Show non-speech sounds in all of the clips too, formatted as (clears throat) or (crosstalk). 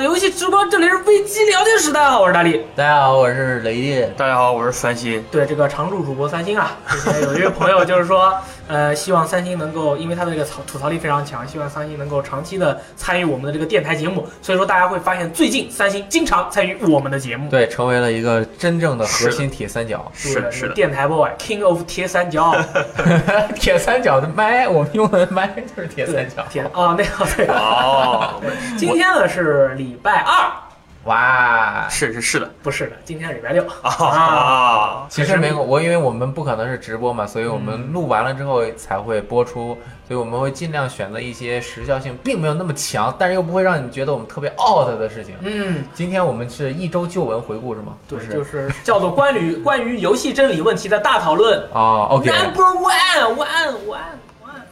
游戏直播，这里是飞机聊天时代，好，我是大力。大家好，我是雷电。大家好，我是三星。对这个常驻主播三星啊，之前有一个朋友就是说，呃，希望三星能够，因为他的这个吐吐槽力非常强，希望三星能够长期的参与我们的这个电台节目。所以说大家会发现，最近三星经常参与我们的节目。对，成为了一个真正的核心铁三角。是的，是的。电台 boy，King of 铁三角。(laughs) 铁三角的麦，我们用的麦就是铁三角。(laughs) 铁哦，那个对。哦。今天呢是礼拜二。哇，是是是的，不是的，今天是礼拜六啊。其实没有，我因为我们不可能是直播嘛，所以我们录完了之后才会播出，所以我们会尽量选择一些时效性并没有那么强，但是又不会让你觉得我们特别 out 的事情。嗯，今天我们是一周旧闻回顾是吗？对，就是叫做关于 (laughs) 关于游戏真理问题的大讨论哦 OK。Number one one one one。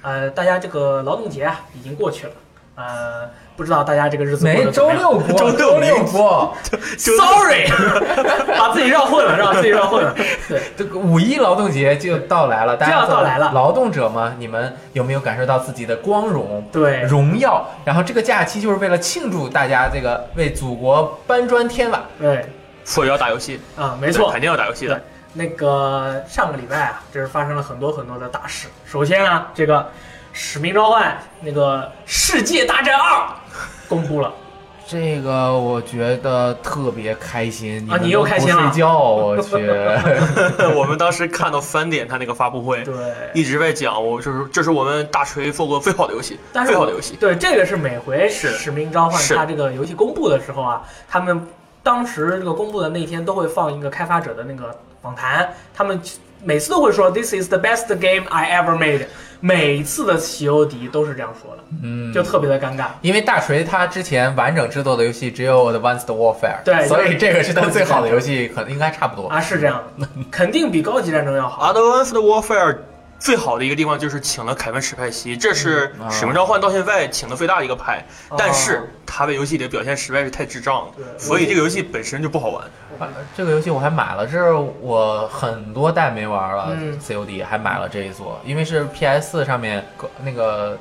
呃，大家这个劳动节啊已经过去了，呃。不知道大家这个日子 (laughs) 没周六播，周六播，Sorry，(laughs) 把自己绕混了，让自己绕混了。(laughs) 对，这个五一劳动节就到来了，就要到来了。劳动者嘛，你们有没有感受到自己的光荣？对，荣耀。然后这个假期就是为了庆祝大家这个为祖国搬砖添瓦。对，所以要打游戏啊，没错，肯定要打游戏的。那个上个礼拜啊，这是发生了很多很多的大事。首先啊，这个。使命召唤那个世界大战二公布了，这个我觉得特别开心啊！你又开心了？睡觉，我去！(laughs) 我们当时看到三点他那个发布会，对，一直在讲，我就是这是我们大锤做过最好的游戏，最好的游戏。对，这个是每回使命召唤它这个游戏公布的时候啊，他们当时这个公布的那天都会放一个开发者的那个访谈，他们每次都会说 “This is the best game I ever made”。每次的席欧迪都是这样说的，嗯，就特别的尴尬，因为大锤他之前完整制作的游戏只有 Advanced Warfare，对，所以这个是他最好的游戏，可能应该差不多啊，是这样的，肯定比高级战争要好。Advanced Warfare。最好的一个地方就是请了凯文史派西，这是使命召唤到现在请的最大的一个派，但是他在游戏里的表现实在是太智障了，所以这个游戏本身就不好玩。这个游戏我还买了，这是我很多代没玩了，COD 还买了这一座，因为是 PS 上面那个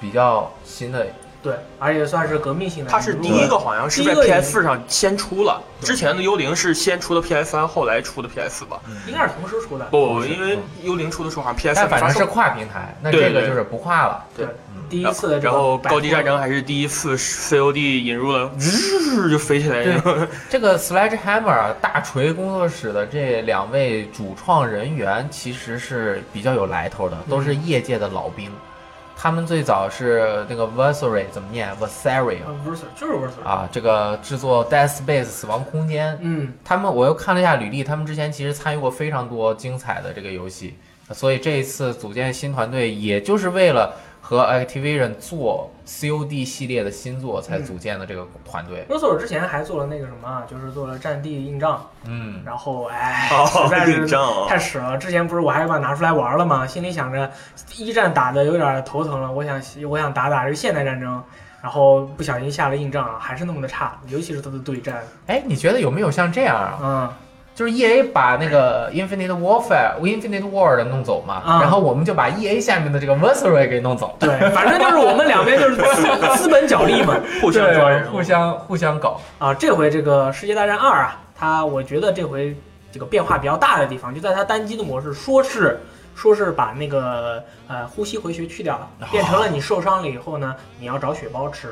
比较新的。对，而且算是革命性的。它是第一个，好像是在 PS 上先出了。之前的幽灵是先出的 PS 三，后来出的 PS 吧？应该是同时出的。不，因为幽灵出的时候好像 PS 三。反正是跨平台，那这个就是不跨了。对，第一次。然后高级战争还是第一次 COD 引入了，日就飞起来。(laughs) 这个 Sledgehammer 大锤工作室的这两位主创人员其实是比较有来头的，都是业界的老兵。他们最早是那个 Versary 怎么念？Versary 啊，Versary 就是 Versary 啊，这个制作 Dead Space 死亡空间。嗯，他们我又看了一下履历，他们之前其实参与过非常多精彩的这个游戏，所以这一次组建新团队，也就是为了。和 Activision 做 COD 系列的新作才组建的这个团队。罗索尔之前还做了那个什么，就是做了战地硬仗。嗯，然后哎，(laughs) 实在是太屎了。之前不是我还把拿出来玩了吗？心里想着一战打的有点头疼了，我想我想打打这个现代战争，然后不小心下了硬仗，还是那么的差，尤其是它的对战。哎，你觉得有没有像这样啊？嗯。就是 E A 把那个 Infinite Warfare、Infinite War 弄走嘛，然后我们就把 E A 下面的这个 Versary 给弄走。对，反正就是我们两边就是资 (laughs) 本角力嘛，(laughs) 互相抓人，互相互相搞啊。这回这个世界大战二啊，它我觉得这回这个变化比较大的地方，就在它单机的模式，说是说是把那个呃呼吸回血去掉了，变成了你受伤了以后呢，你要找血包吃。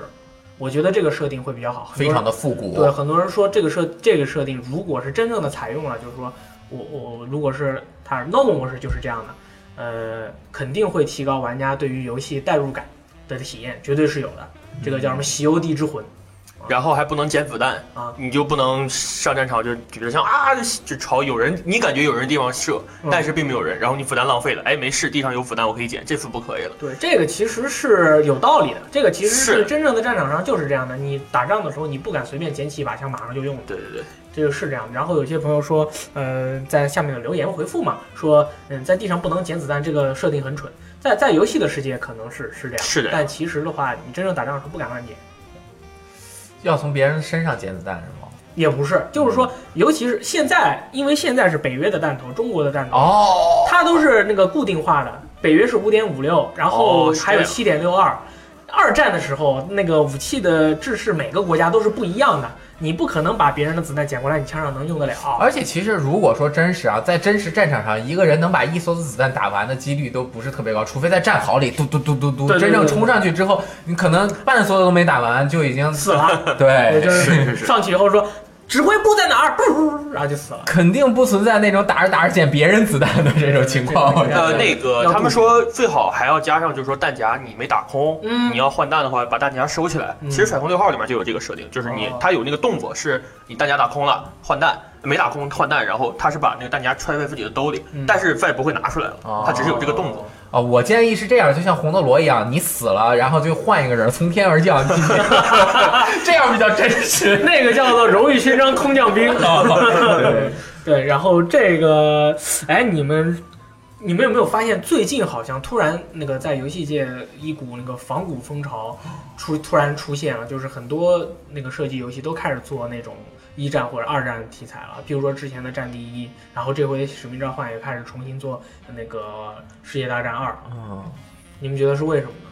我觉得这个设定会比较好，非常的复古。对，很多人说这个设这个设定，如果是真正的采用了，就是说我我如果是它 normal 模式就是这样的，呃，肯定会提高玩家对于游戏代入感的体验，绝对是有的。这个叫什么《西游地之魂》。然后还不能捡子弹啊！你就不能上战场就举着枪啊，就朝有人，你感觉有人地方射，但是并没有人，然后你子弹浪费了，哎，没事，地上有子弹我可以捡，这次不可以了。对，这个其实是有道理的，这个其实是真正的战场上就是这样的，你打仗的时候你不敢随便捡起一把枪马上就用。对对对，这个是这样的。然后有些朋友说，呃，在下面的留言回复嘛，说，嗯，在地上不能捡子弹，这个设定很蠢。在在游戏的世界可能是是这样，是的。但其实的话，你真正打仗的时候不敢乱捡。要从别人身上捡子弹是吗？也不是，就是说，尤其是现在，因为现在是北约的弹头，中国的弹头，哦，它都是那个固定化的。北约是五点五六，然后还有七点六二，二战的时候，那个武器的制式每个国家都是不一样的，你不可能把别人的子弹捡过来，你枪上能用得了。而且其实如果说真实啊，在真实战场上，一个人能把一梭子子弹打完的几率都不是特别高，除非在战壕里嘟嘟嘟嘟嘟，真正冲上去之后，你可能半梭子都没打完就已经死了，对，就是上去以后说指挥部在哪儿，然后就死了。肯定不存在那种打着打着捡别人子弹的这种情况。呃，那个他们说最好还要加上，就是说弹夹你没打空，嗯你要换弹的话，把弹夹收起来。嗯其实《甩空六号》里面就有这个设定，就是你哦它有那个动作，是你弹夹打空了换弹，没打空换弹，然后他是把那个弹夹揣在自己的兜里嗯，但是再也不会拿出来了哦，他只是有这个动作。哦，我建议是这样，就像红斗罗一样，你死了，然后就换一个人从天而降，(laughs) 这样比较真实。那个叫做荣誉勋章空降兵。对 (laughs) 对，然后这个，哎，你们你们有没有发现，最近好像突然那个在游戏界一股那个仿古风潮出突然出现了，就是很多那个射击游戏都开始做那种一战或者二战题材了，比如说之前的《战地一》，然后这回《使命召唤》也开始重新做那个《世界大战二》，嗯，你们觉得是为什么呢？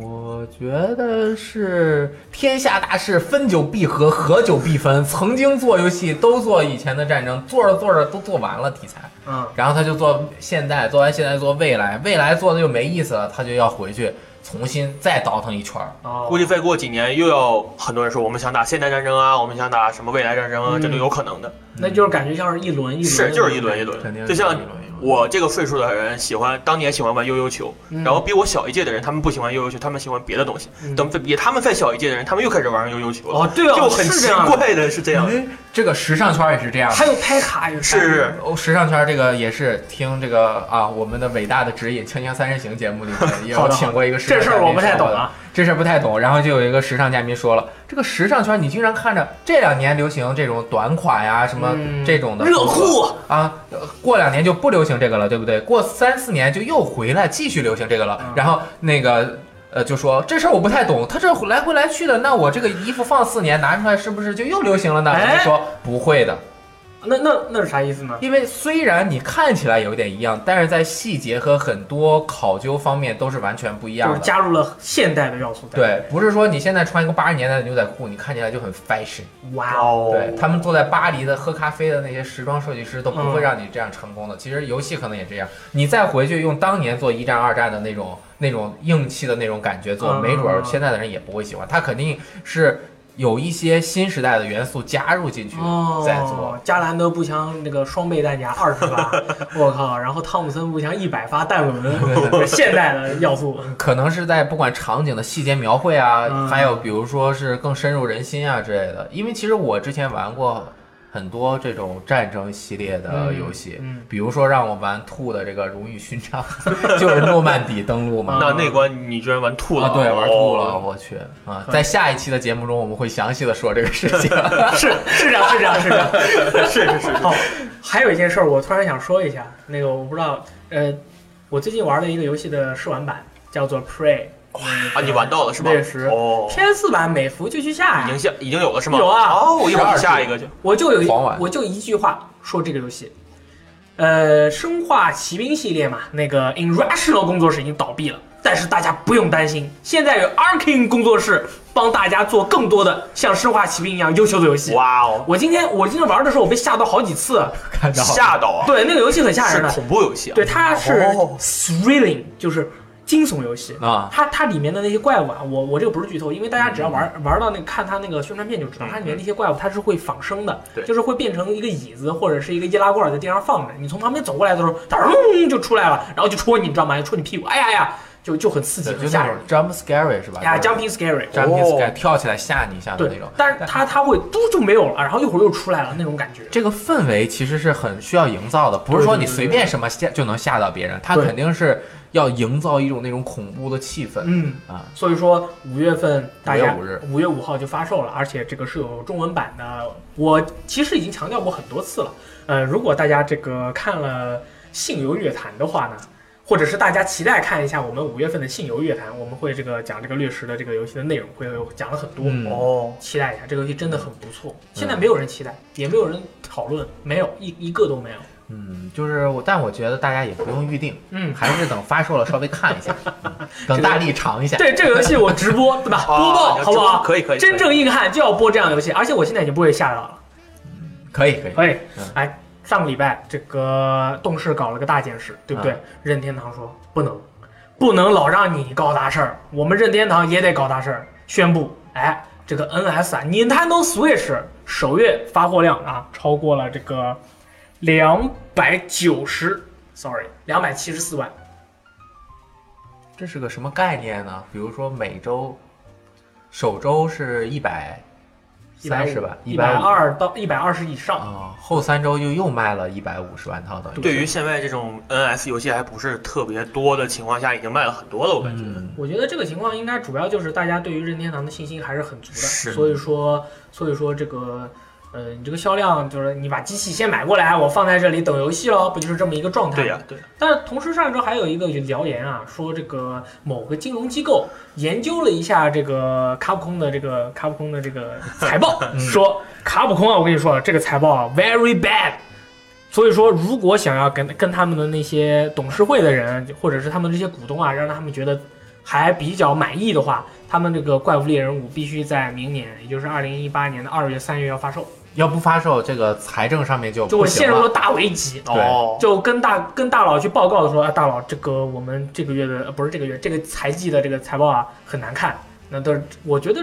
我觉得是天下大事，分久必合，合久必分。曾经做游戏都做以前的战争，做着做着都做完了题材，嗯，然后他就做现代，做完现在做未来，未来做的就没意思了，他就要回去重新再倒腾一圈儿。哦，估计再过几年又要很多人说我们想打现代战争啊，我们想打什么未来战争啊，嗯。这都有可能的。那就是感觉像是一轮一轮，是，就是一轮一轮。肯定，就像一轮一轮我这个岁数的人喜欢当年喜欢玩悠悠球，嗯然后比我小一届的人，他们不喜欢悠悠球，他们喜欢别的东西。嗯等比他们再小一届的人，他们又开始玩悠悠球了。哦，对哦，就很奇。怪的是这样这个时尚圈也是这样的。还有拍卡也是是哦，时尚圈这个也是听这个啊，我们的伟大的指引《锵锵三人行》节目里面也有 (laughs) 请过一个时尚这事儿我不太懂啊。这事儿不太懂，然后就有一个时尚嘉宾说了，这个时尚圈你经常看着这两年流行这种短款呀，什么嗯这种的热裤啊，呃过两年就不流行这个了，对不对？过三四年就又回来继续流行这个了嗯，然后那个。呃，就说这事儿我不太懂，他这来回来去的，那我这个衣服放四年拿出来是不是就又流行了呢？哎人家说不会的，那那那是啥意思呢？因为虽然你看起来有点一样，但是在细节和很多考究方面都是完全不一样就是的。加入了现代的要素。对，不是说你现在穿一个八十年代的牛仔裤，你看起来就很 fashion。哇哦，哦对他们坐在巴黎的喝咖啡的那些时装设计师都不会嗯让你这样成功的。其实游戏可能也这样，你再回去用当年做一战、二战的那种那种硬气的那种感觉做，嗯没准儿现在的人也不会喜欢。他肯定是有一些新时代的元素加入进去再做。哦，加兰德步枪那个双倍弹夹二十发，(laughs) 我靠！然后汤姆森步枪一百发弹轮，现代的要素。可能是在不管场景的细节描绘啊，嗯还有比如说是更深入人心啊之类的。因为其实我之前玩过很多这种战争系列的游戏，嗯嗯比如说让我玩吐的这个荣誉勋章，(laughs) 就是诺曼底登陆嘛。那那关你居然玩吐了？啊，对，玩吐了，哦我去啊！在下一期的节目中，我们会详细的说这个事情。(laughs) 是是这样，是这样，是这样。是 (laughs) 是是，哦，还有一件事儿，我突然想说一下，那个我不知道，呃，我最近玩了一个游戏的试玩版，叫做啊，你玩到了是吧？确实哦，PS 版美服就去下呀已经。下已经有了是吗？有啊哦，我一会儿下一个去。我就有一我就一句话说这个游戏，呃，生化奇兵系列嘛，那个 Irrational 工作室已经倒闭了，但是大家不用担心，现在有 Arkane 工作室帮大家做更多的像生化奇兵一样优秀的游戏。哇哦，我今天我今天玩的时候，我被吓到好几次。(laughs) 看到吓到啊！对，那个游戏很吓人的，是恐怖游戏啊。对，它是哦 thrilling，就是惊悚游戏。啊，它它里面的那些怪物啊，我我这个不是剧透，因为大家只要玩玩到那个看它那个宣传片就知道，嗯它里面那些怪物它是会仿生的，对就是会变成一个椅子或者是一个易拉罐在地上放着，你从旁边走过来的时候，它嗡就出来了，然后就戳你，你知道吗？就戳你屁股，哎呀呀，就就很刺激，就很吓人 jump scary 是吧？呀就是，jumping scary。jumping 哦 scary 跳起来吓你一下的那种。，但是它它会嘟就没有了，然后一会儿又出来了那种感觉。这个氛围其实是很需要营造的，不是说你随便什么吓就能吓到别人，它肯定是要营造一种那种恐怖的气氛嗯，啊。所以说五月份大家5月5日五月五号就发售了，而且这个是有中文版的。我其实已经强调过很多次了，呃，如果大家这个看了《性游乐坛》的话呢，或者是大家期待看一下我们五月份的《信游乐坛》，我们会这个讲这个掠食的这个游戏的内容，会有讲了很多。嗯哦，期待一下，这个游戏真的很不错。现在没有人期待，也没有人讨论，没有一一个都没有。嗯，就是我，但我觉得大家也不用预定，嗯，还是等发售了稍微看一下，(laughs) 等大力尝一下。对这个游戏我直播对吧？播报好不好？可以可以，真正硬汉就要播这样的游戏，而且我现在已经不会下载了。可以可以可以嗯，哎，上个礼拜这个动视搞了个大件事，对不对？任天堂说不能，不能老让你搞大事儿，我们任天堂也得搞大事儿，宣布，哎，这个 NS 啊，Nintendo Switch 首月发货量啊，超过了这个两百九十，sorry，两百七十四万。这是个什么概念呢？比如说每周首周是一百三十万，一百百二到一百二十以上。啊，后三周就又卖了一百五十万套的。对于现在这种 NS 游戏还不是特别多的情况下，已经卖了很多了，我感觉。嗯，我觉得这个情况应该主要就是大家对于任天堂的信心还是很足的，所以说，所以说这个，呃，你这个销量就是你把机器先买过来，我放在这里等游戏咯，不就是这么一个状态？对呀、对。但是同时上一周还有一个谣言啊，说这个某个金融机构研究了一下这个卡普空的这个卡普空的这个财报，(laughs) 说卡普空啊，我跟你说，这个财报啊 very bad。所以说，如果想要跟跟他们的那些董事会的人，或者是他们这些股东啊，让他们觉得还比较满意的话，他们这个《怪物猎人五》必须在明年，也就是二零一八年的二月、三月要发售，要不发售，这个财政上面就就会。陷入了大危机。对哦，就跟大跟大佬去报告的说啊，大佬，这个我们这个月的呃不是这个月，这个财季的这个财报啊很难看。那都是我觉得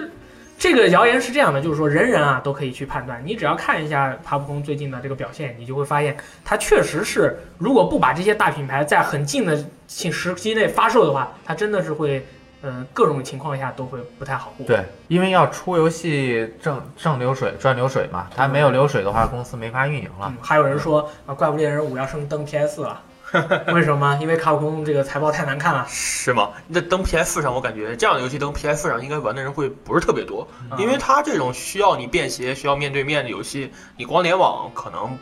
这个谣言是这样的，就是说人人啊都可以去判断，你只要看一下爬普空最近的这个表现，你就会发现它确实是，如果不把这些大品牌在很近的时期内发售的话，它真的是会，嗯、各种情况下都会不太好过。对，因为要出游戏挣挣流水赚流水嘛，它没有流水的话，公司没法运营了。嗯，还有人说啊，《怪物猎人五》要升登 PS 了，(laughs) 为什么？因为卡普空这个财报太难看了。是吗？那登 PS 上，我感觉这样的游戏登 PS 上应该玩的人会不是特别多，嗯因为它这种需要你便携、需要面对面的游戏，你光联网可能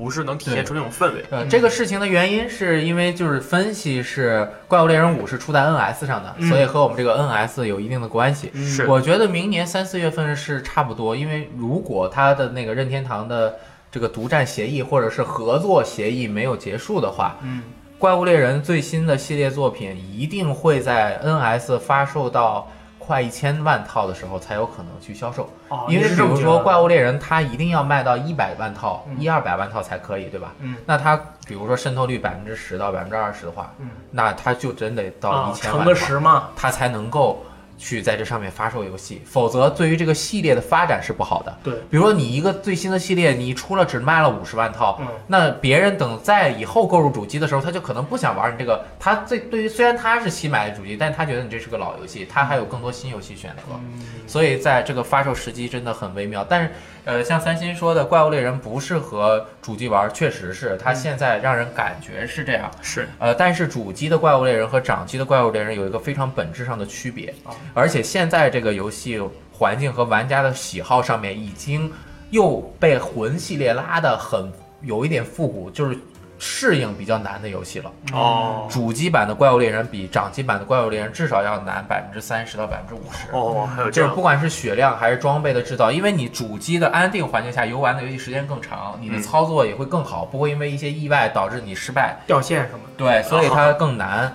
不是能体现出那种氛围。呃，嗯这个事情的原因是因为就是分析是《怪物猎人五》是出在 NS 上的，嗯所以和我们这个 NS 有一定的关系。嗯是我觉得明年三四月份是差不多，因为如果他的那个任天堂的这个独占协议或者是合作协议没有结束的话，嗯。怪物猎人最新的系列作品一定会在 NS 发售到快一千万套的时候才有可能去销售，哦，因为比如说怪物猎人它一定要卖到一百万套，嗯。一二百万套才可以，对吧？嗯。那它比如说渗透率百分之十到百分之二十的话，嗯。那它就真得到啊一，千乘个十嘛，它才能够去在这上面发售游戏，否则对于这个系列的发展是不好的。对，比如说你一个最新的系列，你出了只卖了五十万套，嗯那别人等在以后购入主机的时候，他就可能不想玩你这个。他最对于虽然他是新买的主机，但他觉得你这是个老游戏，他还有更多新游戏选择。嗯，所以在这个发售时机真的很微妙。但是，呃，像三星说的，《怪物猎人》不适合主机玩，确实是它现在让人感觉是这样。是。呃，但是主机的怪物猎人和掌机的怪物猎人有一个非常本质上的区别啊，而且现在这个游戏环境和玩家的喜好上面已经又被魂系列拉得很有一点复古，就是适应比较难的游戏了。哦主机版的怪物猎人比掌机版的怪物猎人至少要难百分之三十到百分之五十。哦，还有这就是不管是血量还是装备的制造，因为你主机的安定环境下游玩的游戏时间更长，你的嗯操作也会更好，不会因为一些意外导致你失败。掉线什么的。对，所以它更难，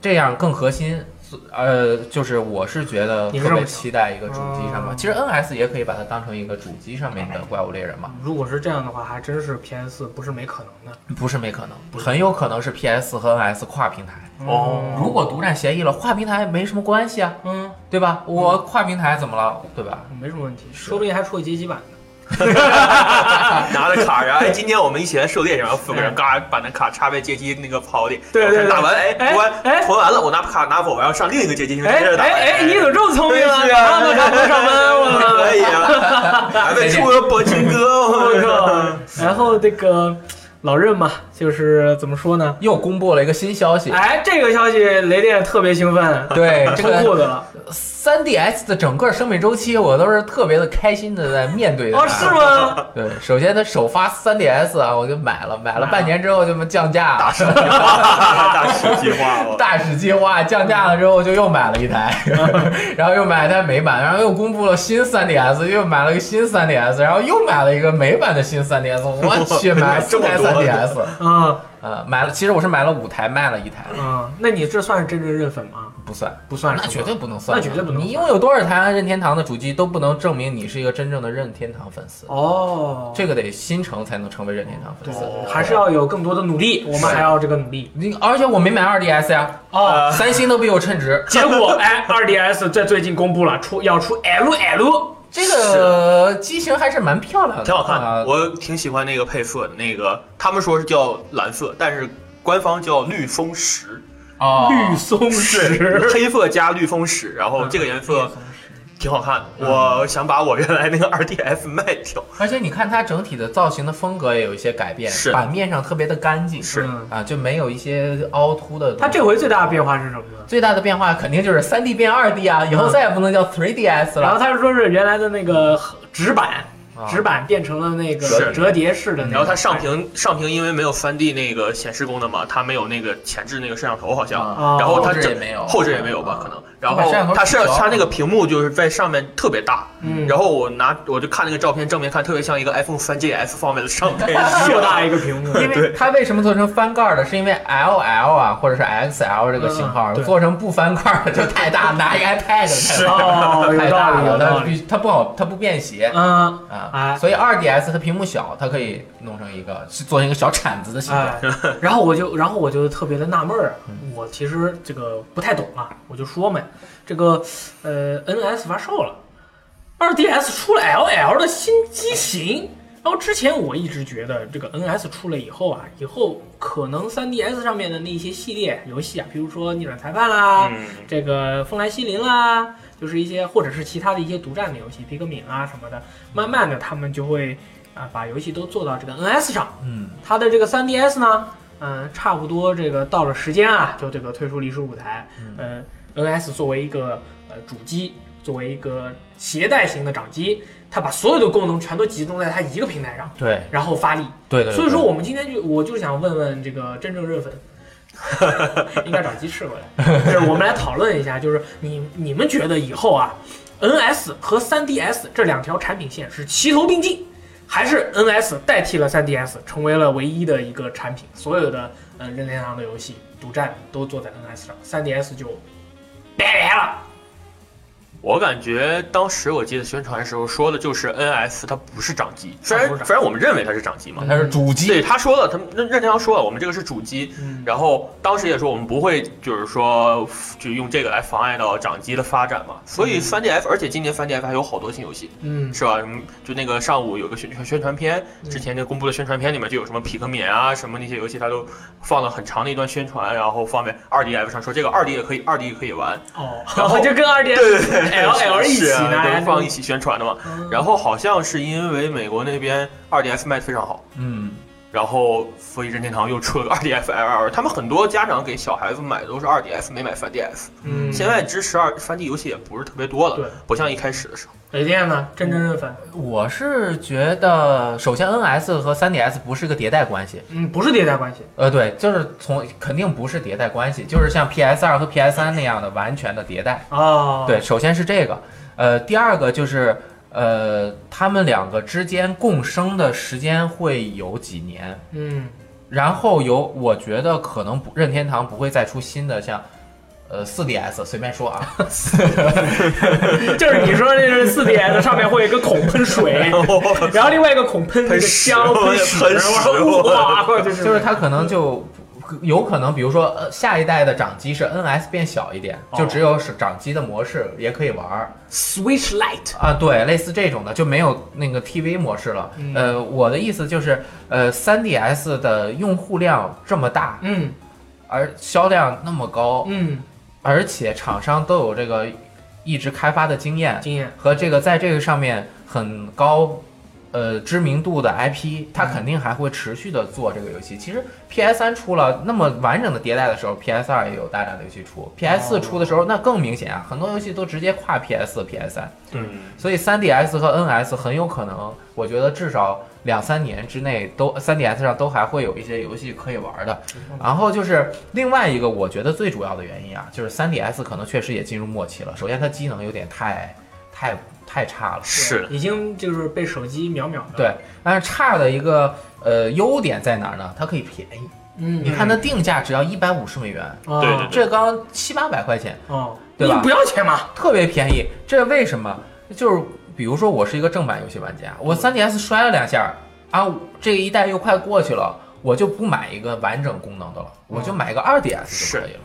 这样更核心。呃，就是我是觉得特别期待一个主机上面，哦其实 NS 也可以把它当成一个主机上面的怪物猎人嘛，如果是这样的话，还真是 PS 不是没可能的。不是没可能，很有可能是 PS 和 NS 跨平台。哦如果独占协议了，跨平台没什么关系啊，嗯，对吧？我跨平台怎么了，对吧？没什么问题，说不定还出个街机版的。(laughs) 拿着卡，然后 (laughs) 哎，今天我们一起来狩猎，然后四个人嘎把那卡插在街机那个跑里，对对对打完哎完哎投完了，我拿卡拿走，然后上另一个街机厅接着打。哎哎，你怎么这么聪明啊？上班上班，我可以啊，还在出个铂金哥，我靠！然后这个老任嘛，就是怎么说呢？又公布了一个新消息，哎，这个消息雷电特别兴奋，对 (laughs) 这个子了。3DS 的整个生命周期，我都是特别的开心的在面对它。哦，是吗？对，首先它首发三 DS 啊，我就买了，买了半年之后就降价，大使计划，(laughs) 大使计划，大使计划降价了之后就又买了一台，(laughs) 然后又买了一台美版，然后又公布了新三 DS，又买了个新三 DS，然后又买了一个美版的新三 DS，我去，买了四台这么多 3DS，嗯呃，买了，其实我是买了五台，卖了一台，嗯，那你这算是真正认粉吗？不算。不算是，那绝对不能算，那绝对不能算你拥有多少台任天堂的主机都不能证明你是一个真正的任天堂粉丝，哦。这个得心诚才能成为任天堂粉丝。还是要有更多的努力，我们还要这个努力。你而且我没买 2DS 呀，哦，三星都比我称职。结果哎，二 DS 在最近公布了出要出 LL，这个机型还是蛮漂亮的，挺好看啊。的，我挺喜欢那个配色的。那个他们说是叫蓝色，但是官方叫绿松石，哦，绿松石，黑色加绿松石，然后这个颜色挺好看的。我想把我原来那个二 DS (laughs) 卖掉。而且你看它整体的造型的风格也有一些改变，是版面上特别的干净，是嗯啊，就没有一些凹凸的。它这回最大的变化是什么呢？最大的变化肯定就是三 D 变二 D 啊，以后再也不能叫 3DS 了。然后他说是原来的那个纸板，啊纸板变成了那个是。折叠式的那个，然后它上屏上屏因为没有三 D 那个显示功能嘛，它没有那个前置那个摄像头好像，啊。然后它后置整也没有后置也没有吧啊。可能。然把摄像头后它是它那个屏幕就是在上面特别大，嗯，然后我拿我就看那个照片正面看，特别像一个 iPhone 三 GS 方面的上面 (laughs) 硕大一个屏幕，因为它为什么做成翻盖的？是因为 LL 啊，或者是 XL 这个型号嗯做成不翻盖的就太大，拿一个 iPad 就太大了，太大了。它必它不好，它不便携嗯，啊哎，所以 2DS 它屏幕小，它可以弄成一个是做成一个小铲子的形状。哎，(laughs) 然后我就，然后我就特别的纳闷儿我其实这个不太懂啊，我就说嘛，这个呃，NS 发售了，二 DS 出了 LL 的新机型，然后之前我一直觉得这个 NS 出了以后啊，以后可能 3DS 上面的那些系列游戏啊，比如说逆转裁判啦，嗯，这个风来西林啦，就是一些或者是其他的一些独占的游戏，皮克敏啊什么的，慢慢的他们就会啊、把游戏都做到这个 NS 上。嗯，它的这个 3DS 呢，嗯、差不多这个到了时间啊，就这个退出历史舞台。嗯、NS 作为一个呃主机，作为一个携带型的掌机，它把所有的功能全都集中在它一个平台上，对然后发力。对对。所以说，我们今天就我就是想问问这个真正热粉，(laughs) 应该找鸡翅过来，就是我们来讨论一下，就是你你们觉得以后啊，NS 和 3DS 这两条产品线是齐头并进，还是 NS 代替了 3DS 成为了唯一的一个产品，所有的嗯任天堂的游戏独占都做在 NS 上，3DS 就拜拜了。我感觉当时我记得宣传的时候说的就是 NS 它不是掌机，虽然虽然我们认为它是掌机嘛，它是主机，对他说了，他们任任天堂说了，我们这个是主机，嗯。然后当时也说我们不会就是说就用这个来妨碍到掌机的发展嘛，所以 3DS，而且今年 3D F 还有好多新游戏，嗯。是吧？就那个上午有个宣宣传片，之前那公布的宣传片里面就有什么匹克敏啊什么那些游戏，它都放了很长的一段宣传，然后放在 2D F 上说这个 2D 也可以，2D 也可以玩，哦，然后 (laughs) 就跟 2DS 对对对 LL 一起拿放一起宣传的嘛。嗯然后好像是因为美国那边 2DS 卖的非常好。嗯，然后，所以任天堂又出了个 2DS LL，他们很多家长给小孩子买的都是 2DS，没买 3DS。嗯，现在支持二 3D 游戏也不是特别多了，不像一开始的时候。雷电呢？真正认粉？我是觉得，首先 NS 和 3DS 不是个迭代关系，嗯，不是迭代关系。呃，对，就是从肯定不是迭代关系，就是像 PS 二和 PS 三那样的完全的迭代。哦，对，首先是这个，呃，第二个就是呃，他们两个之间共生的时间会有几年，嗯，然后有，我觉得可能不任天堂不会再出新的像。呃四 DS 随便说啊，(laughs) 就是你说那是四 DS 上面会有一个孔喷水 (laughs) (laughs) 然后另外一个孔喷那个香喷喷屎喷屎哇，就是就是它可能就有可能，比如说呃，下一代的掌机是 NS 变小一点，就只有是掌机的模式也可以玩儿。Switch Lite。啊，对，类似这种的就没有那个 TV 模式了。嗯。呃，我的意思就是，呃，3DS 的用户量这么大，嗯。而销量那么高，嗯，而且厂商都有这个一直开发的经验经验。和这个在这个上面很高呃知名度的 IP，它肯定还会持续的做这个游戏。其实 PS 三出了那么完整的迭代的时候，PS 二也有大量的游戏出，PS 四出的时候那更明显啊，很多游戏都直接跨 PS 四、PS 三。嗯，所以 3DS 和 NS 很有可能，我觉得至少两三年之内都 3DS 上都还会有一些游戏可以玩的。然后就是另外一个，我觉得最主要的原因啊，就是 3DS 可能确实也进入末期了。首先它机能有点太太太差了，是已经就是被手机秒秒的。对，但是差的一个呃优点在哪儿呢？它可以便宜。嗯，你看它定价只要一百五十美元，哦，对对这刚七八百块钱，哦，对吧你不要钱嘛？特别便宜。这为什么？就是比如说我是一个正版游戏玩家，我 3DS 摔了两下啊，这一代又快过去了，我就不买一个完整功能的了，我就买个 2DS 就可以了。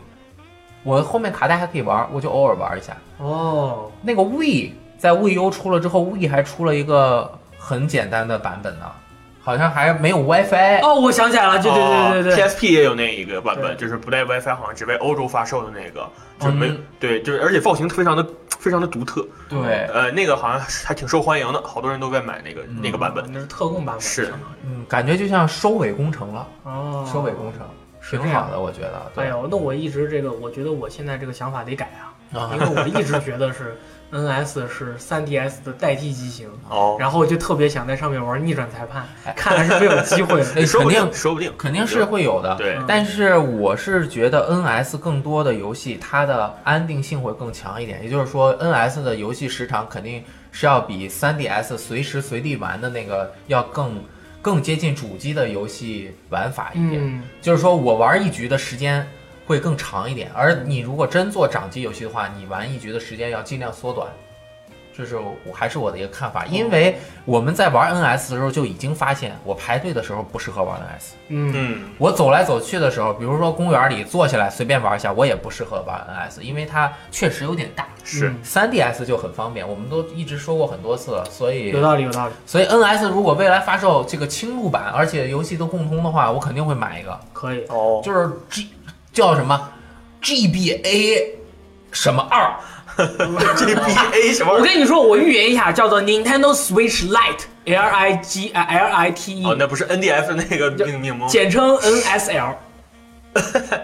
我后面卡带还可以玩，我就偶尔玩一下。哦，那个 We 在 VU 出了之后，We 还出了一个很简单的版本呢，好像还没有 WiFi。哦，我想起来了，对对对对对，PSP 也有那一个版本，就是不带 WiFi，好像只为欧洲发售的那个，就没、嗯对，就是而且造型非常的非常的独特，对，呃，那个好像还挺受欢迎的，好多人都在买那个、那个版本。那是特供版本，是。嗯，感觉就像收尾工程了，哦，收尾工程挺好的，我觉得。对。哎呦，那我一直这个，我觉得我现在这个想法得改啊，啊。因为我一直觉得是 NS 是 3DS 的代替机型，哦，然后我就特别想在上面玩逆转裁判哎，看来是没有机会的。(laughs) 哎说不肯定定，说不定，肯定是会有的。对，嗯但是我是觉得 NS 更多的游戏它的安定性会更强一点，也就是说 NS 的游戏时长肯定是要比 3DS 随时随地玩的那个要更更接近主机的游戏玩法一点。嗯，就是说我玩一局的时间会更长一点，而你如果真做掌机游戏的话，你玩一局的时间要尽量缩短。这是我还是我的一个看法，因为我们在玩 NS 的时候就已经发现，我排队的时候不适合玩 NS。嗯嗯，我走来走去的时候，比如说公园里坐下来随便玩一下，我也不适合玩 NS，因为它确实有点大。是嗯 3DS 就很方便，我们都一直说过很多次了，所以有道理，有道理，所以 NS 如果未来发售这个轻度版，而且游戏都共通的话，我肯定会买一个，可以。哦，就是 G 叫什么 GBA 什么二，(laughs) GBA (laughs) 什么我？跟你说，我预言一下，叫做 Nintendo Switch Lite，L I G 啊 L I T 哦，E，那不是 NDF 那个命命吗？简称 NSL。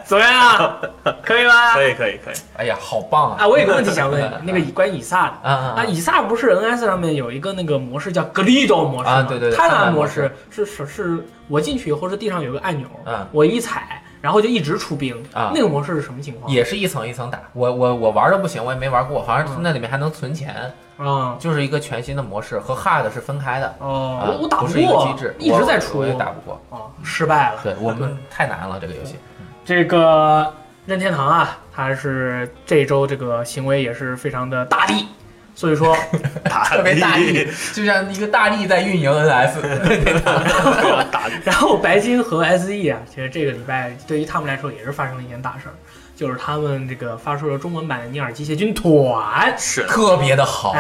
怎么样？可以吧？可以可以可以，哎呀，好棒啊！啊，我有个问题想问你，(laughs) 那个以关于以撒的。啊啊啊，以撒不是 NS 上面有一个那个模式叫 Glido 模式吗？啊对对对贪贪婪模婪模式是是是，我进去以后是地上有个按钮，嗯我一踩，然后就一直出兵。啊那个模式是什么情况？也是一层一层打，我我我玩的不行，我也没玩过，好像是那里面还能存钱，啊就是一个全新的模式，和 Hard 是分开的。哦啊，我我打不是一个过机制，，一直在出，我我也打不过。哦，失败了。对我们太难了这个游戏。这个任天堂啊，他是这周这个行为也是非常的大力，所以说 (laughs) 打特别大力，就像一个大力在运营 NS。(laughs) (laughs) 然后白金和 SE 啊，其实这个礼拜对于他们来说也是发生了一件大事儿，就是他们这个发售了中文版的《尼尔：机械军团》。是特别的好，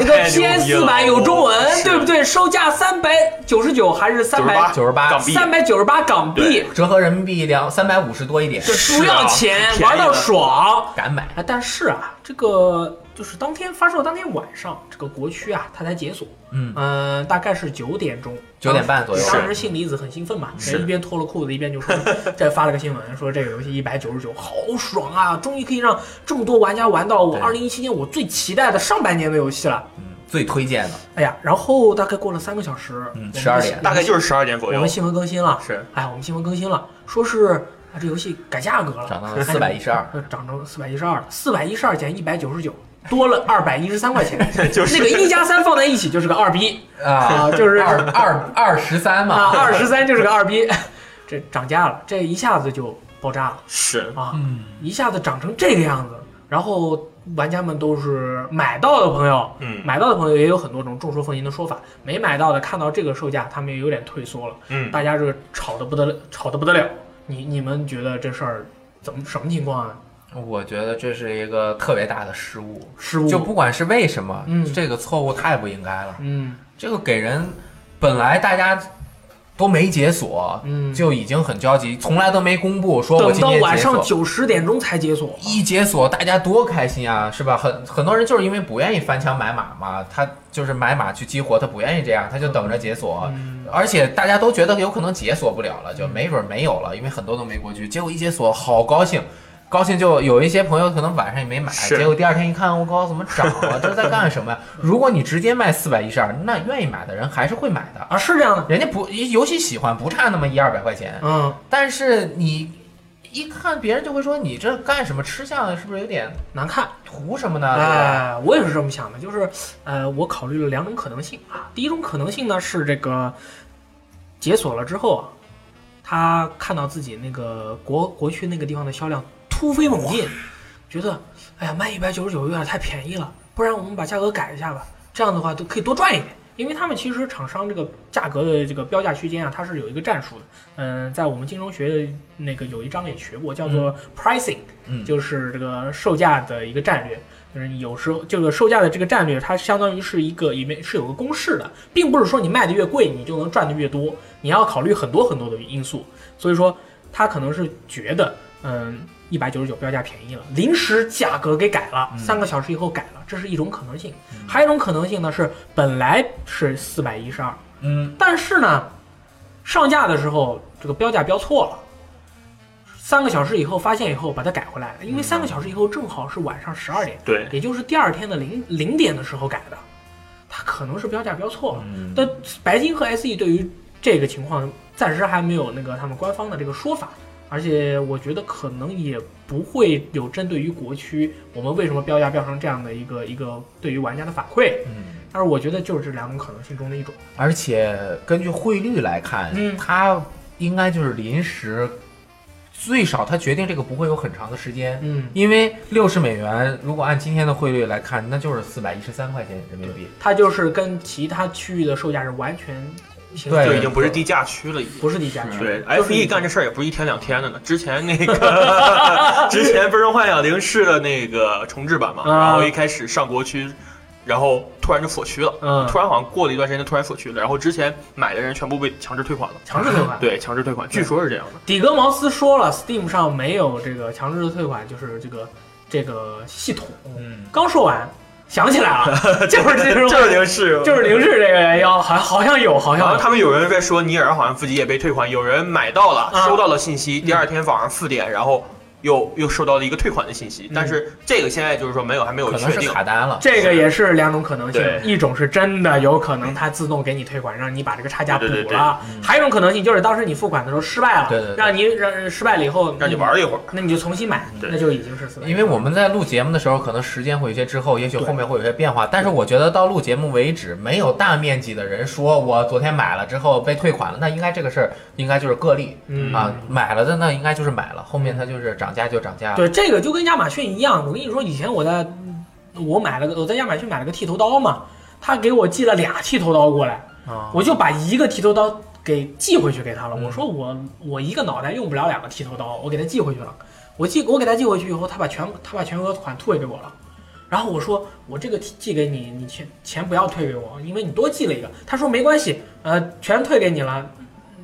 那个 PS 了版有中文，对不对？售价三百九十九还是三百九十八港币三百九十八港币，折合人民币两三百五十多一点，这不要钱，玩到爽。敢买。哎，但是啊，这个就是当天发售当天晚上，这个国区啊，它才解锁。嗯嗯，大概是九点钟，九点半左右当时信离子很兴奋嘛，是一边脱了裤子一边就说，(laughs) 这发了个新闻说这个游戏一百九十九，好爽啊！终于可以让这么多玩家玩到我对二零一七年我最期待的上半年的游戏了。嗯，最推荐的，哎呀，然后大概过了三个小时，嗯我们12点大概就是十二点左右我们。新闻更新了，是哎，我们新闻更新了，说是啊这游戏改价格了，涨到了四百一十二。(laughs) 呃，涨成四百一十二了，四百一十二减一百九十九，多了二百一十三块钱。(laughs) 就是那个一加三放在一起就是个二逼。啊，就是二二二十三嘛，啊，二十三就是个二逼，(laughs) 这涨价了，这一下子就爆炸了。是，啊，嗯，一下子涨成这个样子，然后玩家们都是买到的朋友，嗯。买到的朋友也有很多种众说纷纭的说法，没买到的看到这个售价，他们也有点退缩了，嗯，大家这个吵得不得了，吵得不得了。你你们觉得这事儿怎么什么情况啊？我觉得这是一个特别大的失误，失误就不管是为什么，嗯这个错误太不应该了。嗯这个给人本来大家都没解锁，嗯就已经很焦急，从来都没公布说我等今到晚上。九十点钟才解锁。一解锁，大家多开心啊，是吧？很很多人就是因为不愿意翻墙买马嘛，他就是买马去激活，他不愿意这样，他就等着解锁。嗯，而且大家都觉得有可能解锁不了了，就没准没有了，因为很多都没过去。结果一解锁，好高兴，高兴就有一些朋友可能晚上也没买，结果第二天一看，我靠，怎么涨了？(laughs) 这是在干什么呀？如果你直接卖四百一十二，那愿意买的人还是会买的，啊，是这样的。人家不游戏喜欢，不差那么一二百块钱。嗯，但是你一看别人就会说你这干什么？吃相是不是有点难看。图什么呢？对我也是这么想的，就是呃，我考虑了两种可能性啊。第一种可能性呢是这个解锁了之后啊，他看到自己那个国国区那个地方的销量突飞猛进，觉得哎呀卖一百九十九有点太便宜了，不然我们把价格改一下吧，这样的话都可以多赚一点。因为他们其实厂商这个价格的这个标价区间啊，它是有一个战术的。嗯，在我们金融学的那个有一章也学过，叫做 pricing，嗯就是这个售价的一个战略。就是有时候这个售价的这个战略，它相当于是一个里面是有个公式的，并不是说你卖的越贵，你就能赚的越多，你要考虑很多很多的因素。所以说，他可能是觉得，嗯，一百九十九标价便宜了，临时价格给改了，嗯三个小时以后改了，这是一种可能性。还有一种可能性呢是本来是四百一十二，嗯，但是呢，上架的时候这个标价标错了，三个小时以后发现以后把它改回来了，因为三个小时以后正好是晚上十二点，对，也就是第二天的零零点的时候改的，它可能是标价标错了。嗯但白金和 SE 对于这个情况暂时还没有那个他们官方的这个说法，而且我觉得可能也不会有针对于国区我们为什么标价标成这样的一个一个对于玩家的反馈。嗯。但是我觉得就是这两种可能性中的一种。而且根据汇率来看，嗯它应该就是临时，最少它决定这个不会有很长的时间，嗯，因为六十美元如果按今天的汇率来看，那就是四百一十三块钱人民币。它就是跟其他区域的售价是完全形对就已经不是低价区了，已经。不是低价区。对，F E 干这事儿也不是一天两天的呢。(laughs) 之前那个，(laughs) 之前《最终幻想零式》的那个重置版嘛，啊然后一开始上国区，然后突然就锁区了，嗯突然好像过了一段时间就突然锁区了，然后之前买的人全部被强制退款了。强制退款。对，强制退款，据说是这样的。底格茅斯说了，Steam 上没有这个强制退款，就是这个这个系统。嗯，刚说完，想起来了，(laughs) 就是这种，就是零式，就是零式这个要好好像有，好好像像他们有人在说尼尔好像自己也被退款，有人买到了，啊。收到了信息，第二天早上四点，然后又又收到了一个退款的信息，但是这个现在就是说没有，还没有可能是确定。卡单了。这个也是两种可能性对，一种是真的有可能它自动给你退款，让你把这个差价补对对对了；嗯还有一种可能性就是当时你付款的时候失败了，对对对让你让失败了以后让你玩一会儿，那你就重新买，对那就已经是四百。因为我们在录节目的时候，可能时间会有些滞后，也许后面会有些变化。但是我觉得到录节目为止，没有大面积的人说我昨天买了之后被退款了，那应该这个事儿应该就是个例嗯啊。买了的那应该就是买了，后面它就是涨价就涨价。对，这个就跟亚马逊一样。我跟你说，以前我在我买了个我在亚马逊买了个剃头刀嘛，他给我寄了俩剃头刀过来，啊，我就把一个剃头刀给寄回去给他了。嗯我说我我一个脑袋用不了两个剃头刀，我给他寄回去了。我寄我给他寄回去以后，他把全他把全额款退给我了。然后我说我这个寄给你，你钱钱不要退给我，因为你多寄了一个。他说没关系，呃，全退给你了。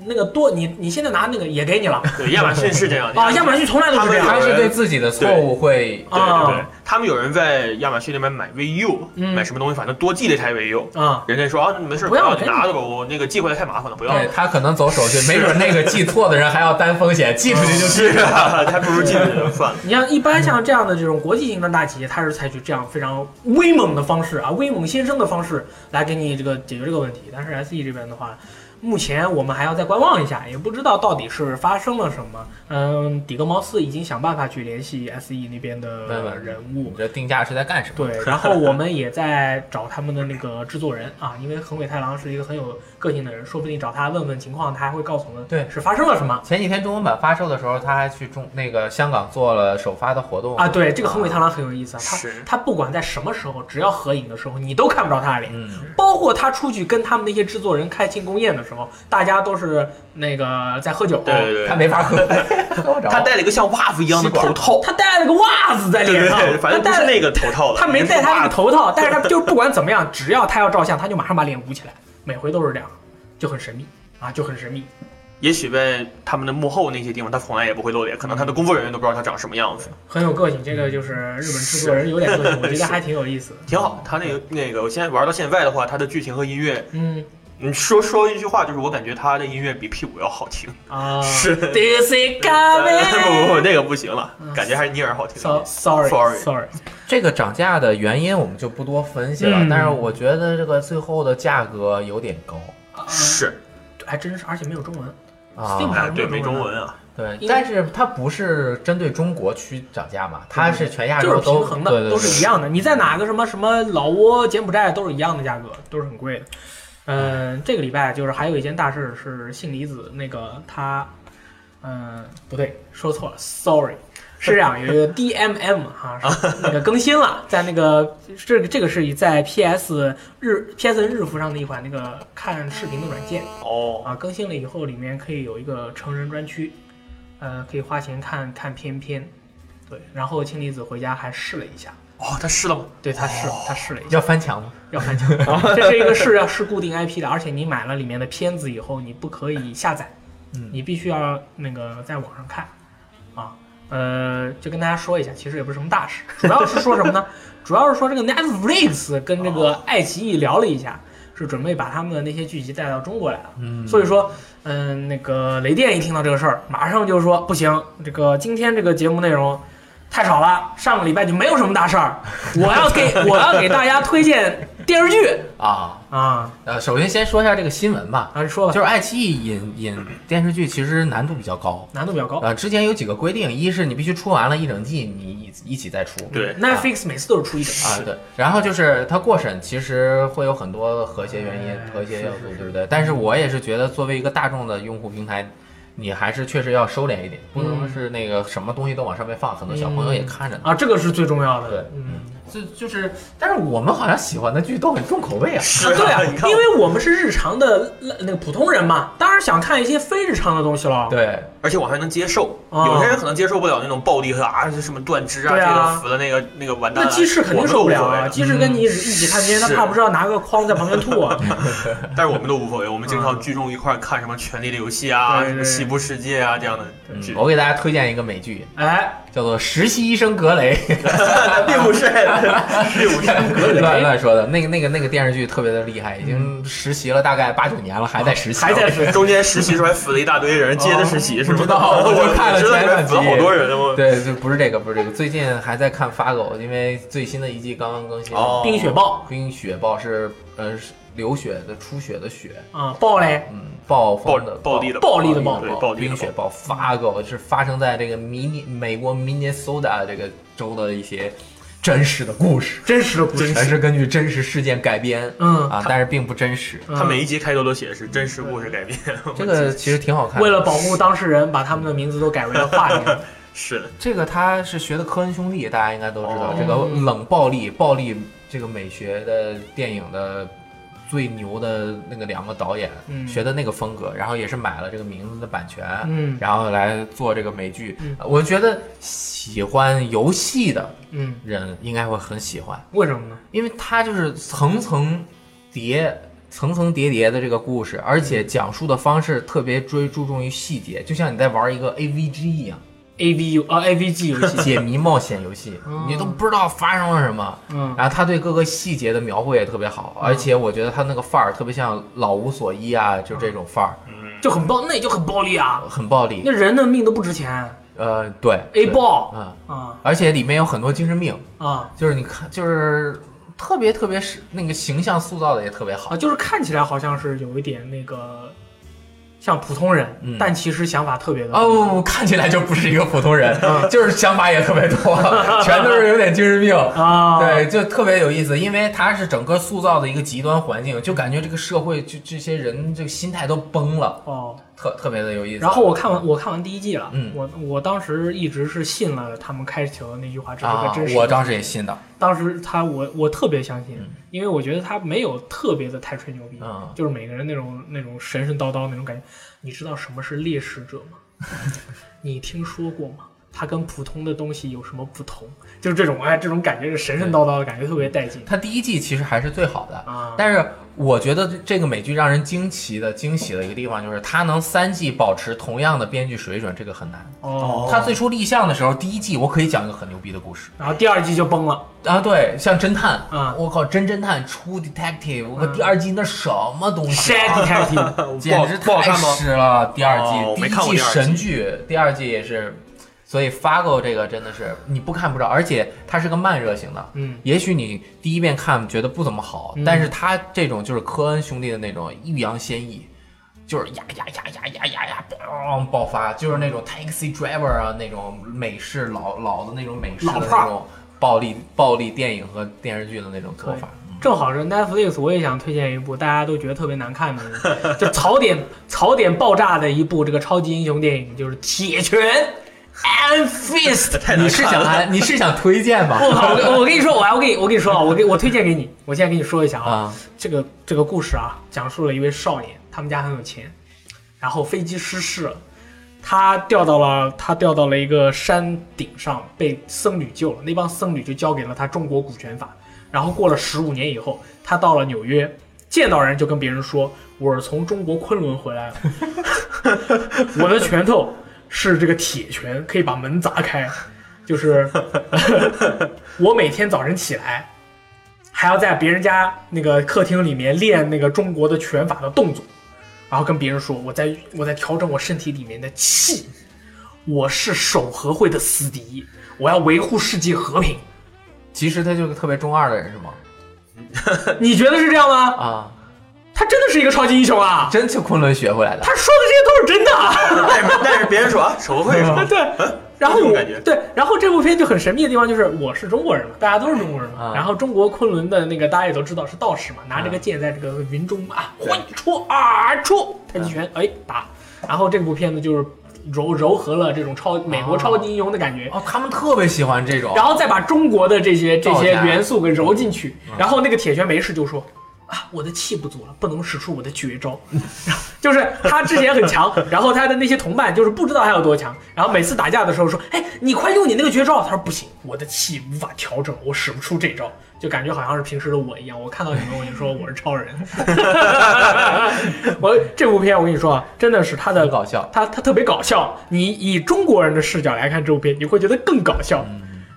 那个多你你现在拿那个也给你了 (laughs) 对，亚马逊是这样。啊，亚马逊从来都是这样他是对自己的错误会对对对啊，他们有人在亚马逊那边买 VU，、嗯买什么东西，反正多寄了一台 VU，啊。人家说啊，没事，不要你拿着吧，我那个寄回来太麻烦了，不要。对他可能走手续，没准那个寄错的人还要担风险，寄出去就是 (laughs) 是啊，还不如寄回去算了。(laughs) 你像一般像这样的这种国际型的大企业，他是采取这样非常威猛的方式啊，威猛先生的方式来给你这个解决这个问题。但是 SE 这边的话，目前我们还要再观望一下，也不知道到底是发生了什么。嗯，底格茅斯已经想办法去联系 SE 那边的人物你，这定价是在干什么？对，然后我们也在找他们的那个制作人啊，因为横尾太郎是一个很有个性的人，说不定找他问问情况，他还会告诉我们对是发生了什么前几天中文版发售的时候，他还去中那个香港做了首发的活动啊。对，这个横尾太郎很有意思啊，他他不管在什么时候，只要合影的时候，你都看不着他的脸。嗯，包括他出去跟他们那些制作人开庆功宴的时候，大家都是那个在喝酒。对对对，他没法喝。(laughs) 他戴了一个像袜子一样的头套，他戴了个袜子在对脸上，对对，反正不他戴了是那个头套的，他没戴他那个头。头套，但是他就不管怎么样，只要他要照相，他就马上把脸捂起来，每回都是这样，就很神秘。啊，就很神秘。也许在他们的幕后那些地方，他从来也不会露脸，可能他的工作人员都不知道他长什么样子。很有个性，这个就是日本制作人有点个性，我觉得还挺有意思的。挺好，他那个那个，我现在玩到现在的话，他的剧情和音乐，嗯你说说一句话，就是我感觉他的音乐比 P 五要好听。啊，(laughs) 是 (laughs) This is (laughs) 不不。不，那个不行了嗯，感觉还是尼尔好听。So sorry Sorry sorry，这个涨价的原因我们就不多分析了，嗯但是我觉得这个最后的价格有点高是，还真是，而且没有中文。啊。对，没中文啊。对，但是它不是针对中国区涨价嘛，它是全亚就是洲都平衡的，对对对都是一样的。你在哪个什么什么老挝、柬埔寨都是一样的价格，都是很贵的。嗯，这个礼拜就是还有一件大事是信离子那个他，嗯，不对，说错了，sorry，是这样，(laughs) 有一个 DMM 哈、是那个更新了，在那个这个这个是在 PS 日 PSN 日服上的一款那个看视频的软件。哦，啊，更新了以后，里面可以有一个成人专区，呃，可以花钱看看片片。对，然后氢离子回家还试了一下，哦，他试了吗？对他试，他试了一下，要翻墙吗？要翻墙。(laughs) 这是一个试要试固定 IP 的，而且你买了里面的片子以后，你不可以下载，嗯你必须要那个在网上看，啊，呃，就跟大家说一下，其实也不是什么大事，主要是说什么呢？(laughs) 主要是说这个 Netflix 跟这个爱奇艺聊了一下，是准备把他们的那些剧集带到中国来了。嗯，所以说，嗯，那个雷电一听到这个事儿，马上就说不行，这个今天这个节目内容太少了，上个礼拜就没有什么大事儿，(laughs) 我要给 (laughs) 我要给大家推荐电视剧。啊，啊，呃，首先先说一下这个新闻吧，啊，说吧，就是爱奇艺引引电视剧其实难度比较高。难度比较高。呃，之前有几个规定，一是你必须出完了一整季，你一一起再出。对，Netflix 每次都是出一整啊，季，对，然后就是它过审，其实会有很多和谐原因、哎和谐要素对不对？但是。我也是觉得，作为一个大众的用户平台，你还是确实要收敛一点，不能嗯是那个什么东西都往上面放，很多小朋友也看着呢。啊，这个是最重要的。对嗯，就就是，但是我们好像喜欢的剧都很重口味啊。是啊，对啊，因为我们是日常的那个普通人嘛，当然想看一些非日常的东西了。对，而且我还能接受，哦有些人可能接受不了那种暴力和啊，什么断肢啊，啊这个死了那个那个完蛋。那鸡翅肯定受不了啊！鸡翅跟你一起看片，他是怕不是要拿个筐在旁边吐啊？(laughs) (laughs) 但是我们都无所谓，我们经常聚众一块儿看什么《权力的游戏》啊，对对什么《西部世界》啊这样的嗯剧，我给大家推荐一个美剧，哎，叫做《实习医生格雷》。(laughs) 并不是，(laughs) 乱乱说的，那个那个那个电视剧特别的厉害，已经实习了大概八九年了，还在实习，还在实中间实习时候还死了一大堆人，接着实习是吗？不知道我就看了 (laughs) 前两集死了好多人我对，就不是这个，不是这个。最近还在看《发狗》，因为最新的一季刚刚更新。哦冰雪暴冰雪暴是呃流血的出血的血，啊，暴嘞，嗯，暴暴风的暴力的暴力的暴对暴力冰雪暴发狗是发生在这个迷你美国明尼苏达这个州的一些真实的故事，真实的故事。全是根据真实事件改编嗯，啊，但是并不真实。嗯他每一集开头都写的是真实故事改编，这个其实挺好看。为了保护当事人，把他们的名字都改为了化名。(laughs) 是的，这个他是学的科恩兄弟，大家应该都知道、哦这个冷暴力、暴力这个美学的电影的最牛的那个两个导演、嗯学的那个风格，然后也是买了这个名字的版权，嗯然后来做这个美剧。嗯我觉得喜欢游戏的嗯，人应该会很喜欢，为什么呢？因为它就是层层叠。层层叠叠的这个故事，而且讲述的方式特别追注重于细节，就像你在玩一个 AVG 一样。A V U 啊 A V G 游戏，(laughs) 解谜冒险游戏哦，你都不知道发生了什么。嗯然后他对各个细节的描绘也特别好，而且我觉得他那个范儿特别像老无所依啊，就这种范儿，嗯，就很暴，那也就很暴力啊！很暴力那。人的命都不值钱呃，对，A 对爆嗯，啊而且里面有很多精神病，啊就是你看，就是特别特别是那个形象塑造的也特别好啊！。就是看起来好像是有一点那个像普通人，嗯但其实想法特别的哦，看起来就不是一个普通人，嗯 (laughs) 就是想法也特别多，(laughs) 全都是有点精神病。啊，对，就特别有意思，因为他是整个塑造的一个极端环境，就感觉这个社会就这些人这个心态都崩了，哦。特特别的有意思。然后我看完我看完第一季了，嗯我我当时一直是信了他们开球的那句话，这是啊个真实，的。我当时也信的，当时他我我特别相信嗯，因为我觉得他没有特别的太吹牛逼，嗯就是每个人那种那种神神叨叨那种感觉。你知道什么是猎食者吗？(laughs) 你听说过吗？它跟普通的东西有什么不同？就是这种哎，这种感觉是神神叨叨的感觉，特别带劲它第一季其实还是最好的，啊。但是我觉得这个美剧让人惊奇的、惊喜的一个地方就是它能三季保持同样的编剧水准，这个很难。哦，它最初立项的时候，第一季我可以讲一个很牛逼的故事。然后第二季就崩了。啊，对，像侦探，嗯。我靠，真侦探出 detective，我靠，第二季那什么东西啊，Detective，简直太好看吗？屎了！第二季。哦，第一季。神剧，第二季也是，所以 Fargo 这个真的是你不看不知道，而且它是个慢热型的，嗯，也许你第一遍看觉得不怎么好，嗯但是它这种就是科恩兄弟的那种欲扬先抑，就是呀呀呀呀呀呀呀，嘣爆发，就是那种 Taxi Driver 啊那种美式老老的那种美式的那种暴力暴力电影和电视剧的那种做法。正好是 Netflix，我也想推荐一部大家都觉得特别难看的，就槽点槽点爆炸的一部这个超级英雄电影，就是《铁拳》Iron Fist。太难你是。想你是想推荐吧？我靠！我我跟你说，我还我跟你我跟你说啊，我给我推荐给你，我现在跟你说一下啊，啊，这个这个故事啊，讲述了一位少年，他们家很有钱，然后飞机失事了，他掉到了他掉到了一个山顶上，被僧侣救了，那帮僧侣就交给了他中国股权法，然后过了十五年以后，他到了纽约，见到人就跟别人说，我是从中国昆仑回来了，(laughs) 我的拳头是这个铁拳，可以把门砸开，就是 (laughs) 我每天早晨起来。还要在别人家那个客厅里面练那个中国的拳法的动作，然后跟别人说我在我在调整我身体里面的气，我是守和会的死敌，我要维护世界和平。其实他就是个特别中二的人是吗？你觉得是这样吗？啊，他真的是一个超级英雄啊！真去昆仑学回来的。他说的这些都是真的啊。但是但是别人说啊，(laughs) 手绘是吧？对，然后我这种感觉对，然后这部片就很神秘的地方就是我是中国人嘛，大家都是中国人嘛。啊然后中国昆仑的那个大家也都知道是道士嘛，拿这个剑在这个云中啊挥出啊出，太极拳哎打。然后这部片子就是糅糅合了这种超美国超级英雄的感觉。哦，他们特别喜欢这种。然后再把中国的这些这些元素给揉进去，然后那个铁拳没事就说啊，我的气不足了，不能使出我的绝招。(laughs) 就是他之前很强，然后他的那些同伴就是不知道他有多强，然后每次打架的时候说，哎，你快用你那个绝招。他说不行，我的气无法调整，我使不出这招，就感觉好像是平时的我一样。我看到你们我就说我是超人。(laughs) 我这部片我跟你说啊，真的是他的搞笑。他他特别搞笑。你以中国人的视角来看这部片，你会觉得更搞笑。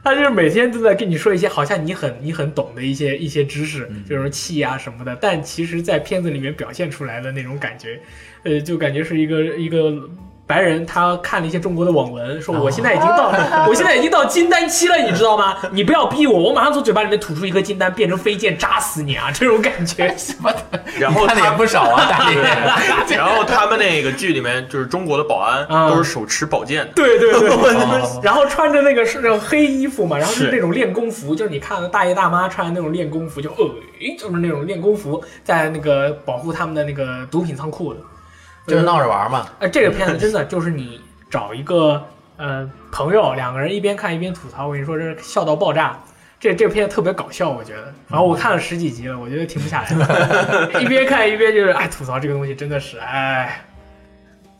他就是每天都在跟你说一些好像你很你很懂的一些一些知识，就是气啊什么的，但其实，在片子里面表现出来的那种感觉，呃，就感觉是一个一个白人，他看了一些中国的网文，说我现在已经到，(laughs) 我现在已经到金丹期了，你知道吗？你不要逼我，我马上从嘴巴里面吐出一颗金丹，变成飞剑扎死你啊！这种感觉。什么的，(laughs) 然后看的也不少啊，大爷。(laughs) 然后他们那个剧里面就是中国的保安啊。都是手持宝剑。的，对对对，哦。然后穿着那个是那种黑衣服嘛，然后是是。那种练功服，就是你看大爷大妈穿的那种练功服，就呃，就是那种练功服，在那个保护他们的那个毒品仓库的，就是闹着玩嘛。呃，这个片子真的就是你找一个呃朋友，两个人一边看一边吐槽，我跟你说，这是笑到爆炸。这这片子特别搞笑，我觉得。然后我看了十几集了，我觉得停不下来了，(laughs) 一边看一边就是哎吐槽这个东西真的是哎。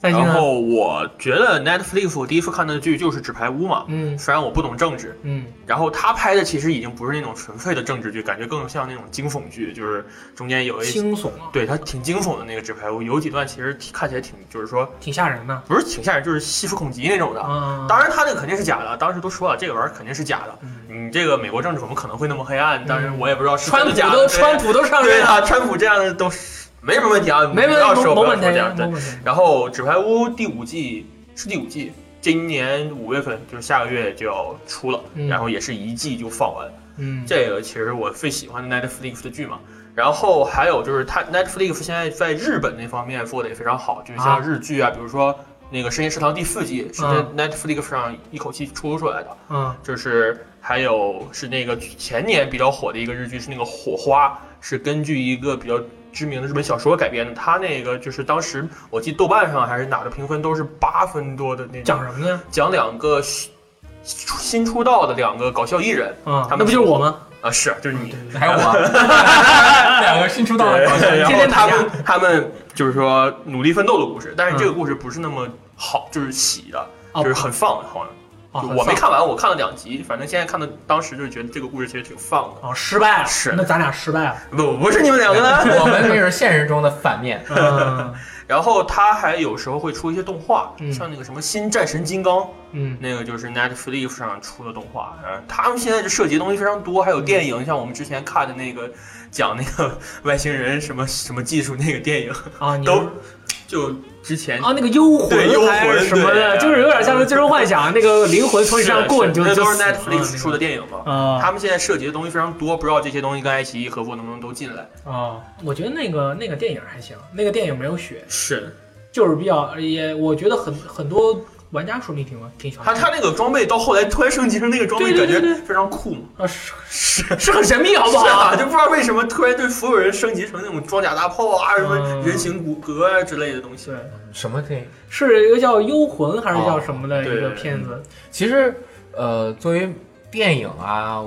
然后我觉得 Netflix 我第一次看的剧就是《纸牌屋》嘛，嗯虽然我不懂政治，嗯然后他拍的其实已经不是那种纯粹的政治剧，感觉更像那种惊悚剧，就是中间有一惊悚啊，对他挺惊悚的那个《纸牌屋》，有几段其实看起来挺就是说挺吓人的。不是挺吓人，就是细思恐极那种的。嗯，当然，他那个肯定是假的，当时都说了，这个玩意儿肯定是假的。你这个美国政治怎么可能会那么黑暗？当然，我也不知道是川普真的假的。都川普都上任了，川普这样的都是没什么问题啊，没不要说问题不要说这样。对。然后《纸牌屋》第五季是第五季，今年五月份就是下个月就要出了，嗯然后也是一季就放完。嗯，这个其实我最喜欢的 Netflix 的剧嘛。然后还有就是它 Netflix 现在在日本那方面做的也非常好，就是啊像日剧啊，比如说那个《深夜食堂》第四季是在嗯 Netflix 上一口气出出来的，嗯就是还有是那个前年比较火的一个日剧，是那个《火花》，是根据一个比较知名的日本小说改编的。他那个就是当时我记得豆瓣上还是哪的评分都是八分多的那种，讲什么呢？讲两个新新出道的两个搞笑艺人嗯，他们那不就是我吗？啊，是就是你。还有我 (laughs) (laughs) 两个新出道的搞笑艺对，然人。后天他们他们就是说努力奋斗的故事，但是这个嗯故事不是那么好，就是喜的，哦就是很放，好像我没看完，我看了两集，反正现在看的，当时就是觉得这个故事其实挺丧的。哦，失败了，是那咱俩失败了。不，不是你们两个呢。我们这是现实中的反面。嗯 (laughs) 然后他还有时候会出一些动画，嗯像那个什么《新战神金刚》，嗯那个就是 Netflix 上出的动画。嗯，他们现在就涉及的东西非常多，还有电影，像我们之前看的那个讲那个 (laughs) 外星人什么什么技术那个电影，啊，你都就之前啊，那个幽魂幽魂还是什么的，对就是有点像是《最终幻想》那个灵魂从你身上过，你就那都是就死了 Netflix 出的电影嘛。啊他们现在涉及的东西非常多，不知道这些东西跟爱奇艺合作能不能都进来。啊！我觉得那个那个电影还行，那个电影没有血，是就是比较也，我觉得很很多玩家说不定挺挺喜欢他看。他那个装备到后来突然升级成那个装备，感觉非常酷嘛。啊是是是很神秘，好不好？是啊，就不知道为什么突然对所有人升级成那种装甲大炮啊，什么嗯人形骨骼啊之类的东西。对，什么电影？是一个叫《幽魂》还是叫什么的一个片子？其实，呃，作为电影啊，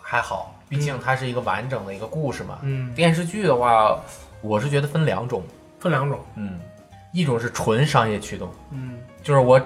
还好，毕竟它是一个完整的一个故事嘛。嗯，电视剧的话，我是觉得分两种，分两种。嗯，一种是纯商业驱动，嗯就是我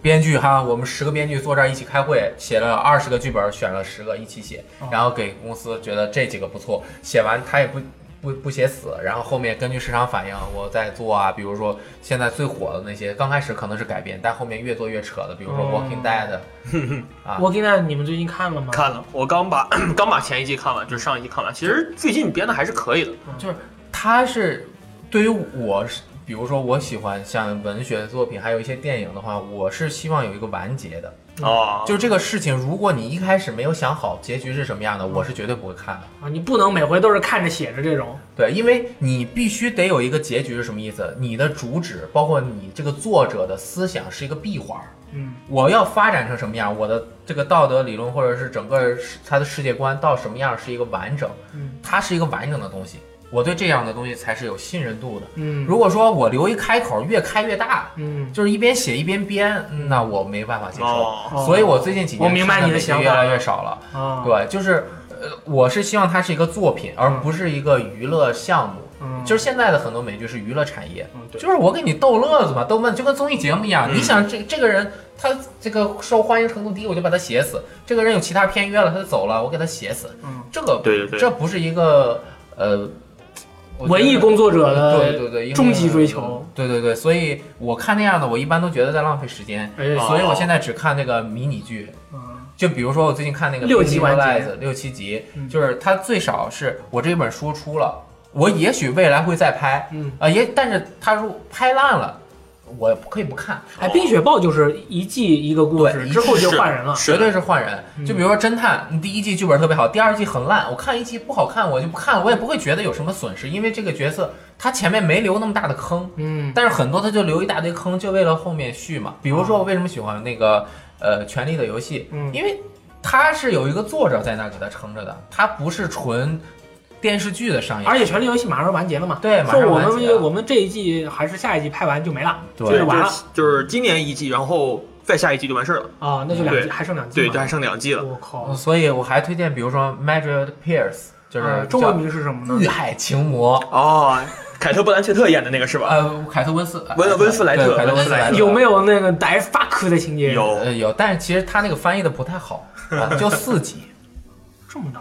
编剧哈，我们十个编剧坐这儿一起开会，写了二十个剧本，选了十个一起写哦，然后给公司觉得这几个不错，写完他也不不不写死，然后后面根据市场反应我再做啊，比如说现在最火的那些，刚开始可能是改编，但后面越做越扯的，比如说哦 Walking Dead，(laughs) 啊，Walking Dead 你们最近看了吗？看了，我刚把 (clears throat) 刚把前一季看完，就是上一季看完。其实最近编的还是可以的。就是它是对于我是，比如说我喜欢像文学作品，还有一些电影的话，我是希望有一个完结的。哦，就这个事情，如果你一开始没有想好结局是什么样的，我是绝对不会看的。啊，你不能每回都是看着写着这种。对，因为你必须得有一个结局是什么意思？你的主旨，包括你这个作者的思想是一个闭环。嗯我要发展成什么样？我的这个道德理论，或者是整个他的世界观到什么样，是一个完整，嗯它是一个完整的东西。我对这样的东西才是有信任度的。嗯如果说我留一开口，越开越大，嗯，就是一边写一边编，嗯那我没办法接受。哦，所以我最近几年我明白看你的想法美剧越来越少了。啊，对，就是呃，我是希望它是一个作品，而不是一个娱乐项目。嗯，就是现在的很多美剧是娱乐产业，嗯对，就是我给你逗乐子嘛，逗闷，就跟综艺节目一样。嗯你想这这个人他这个受欢迎程度低，我就把他写死；这个人有其他片约了，他就走了，我给他写死。嗯，这个对对对这不是一个呃。文艺工作者的对对对，终极追求。对对对，所以我看那样的，我一般都觉得在浪费时间，哎所以我现在只看那个迷你剧。嗯就比如说我最近看那个六集完结六七集嗯，就是它最少是我这本书出了，我也许未来会再拍，嗯，啊也，但是它如果拍烂了，我可以不看，哎，冰雪暴就是一季一个故事，之后就换人了。绝对是换人。嗯就比如说侦探，你第一季剧本特别好，第二季很烂，我看一季不好看，我就不看了，我也不会觉得有什么损失，因为这个角色他前面没留那么大的坑，嗯但是很多他就留一大堆坑，就为了后面续嘛。比如说我为什么喜欢那个呃《权力的游戏》，嗯因为他是有一个作者在那儿给他撑着的，他不是纯电视剧的上映。而且《权力游戏》马上完结了嘛？对，马上完结了们我们这一季还是下一季拍完就没了，对就是完了就是就是今年一季，然后再下一季就完事儿了。啊，那就两季，还剩两季对，就还剩两季了。我靠嗯，所以我还推荐，比如说 Madrid Pierce，就是啊中文名是什么呢？叫遇害情魔，哦，凯特·布兰切特演的那个是吧？呃，凯特温斯温温斯莱特凯特温斯莱特有没有那个逮 fuck 的情节？有呃有，但是其实他那个翻译的不太好，啊、就四集，(laughs) 这么大？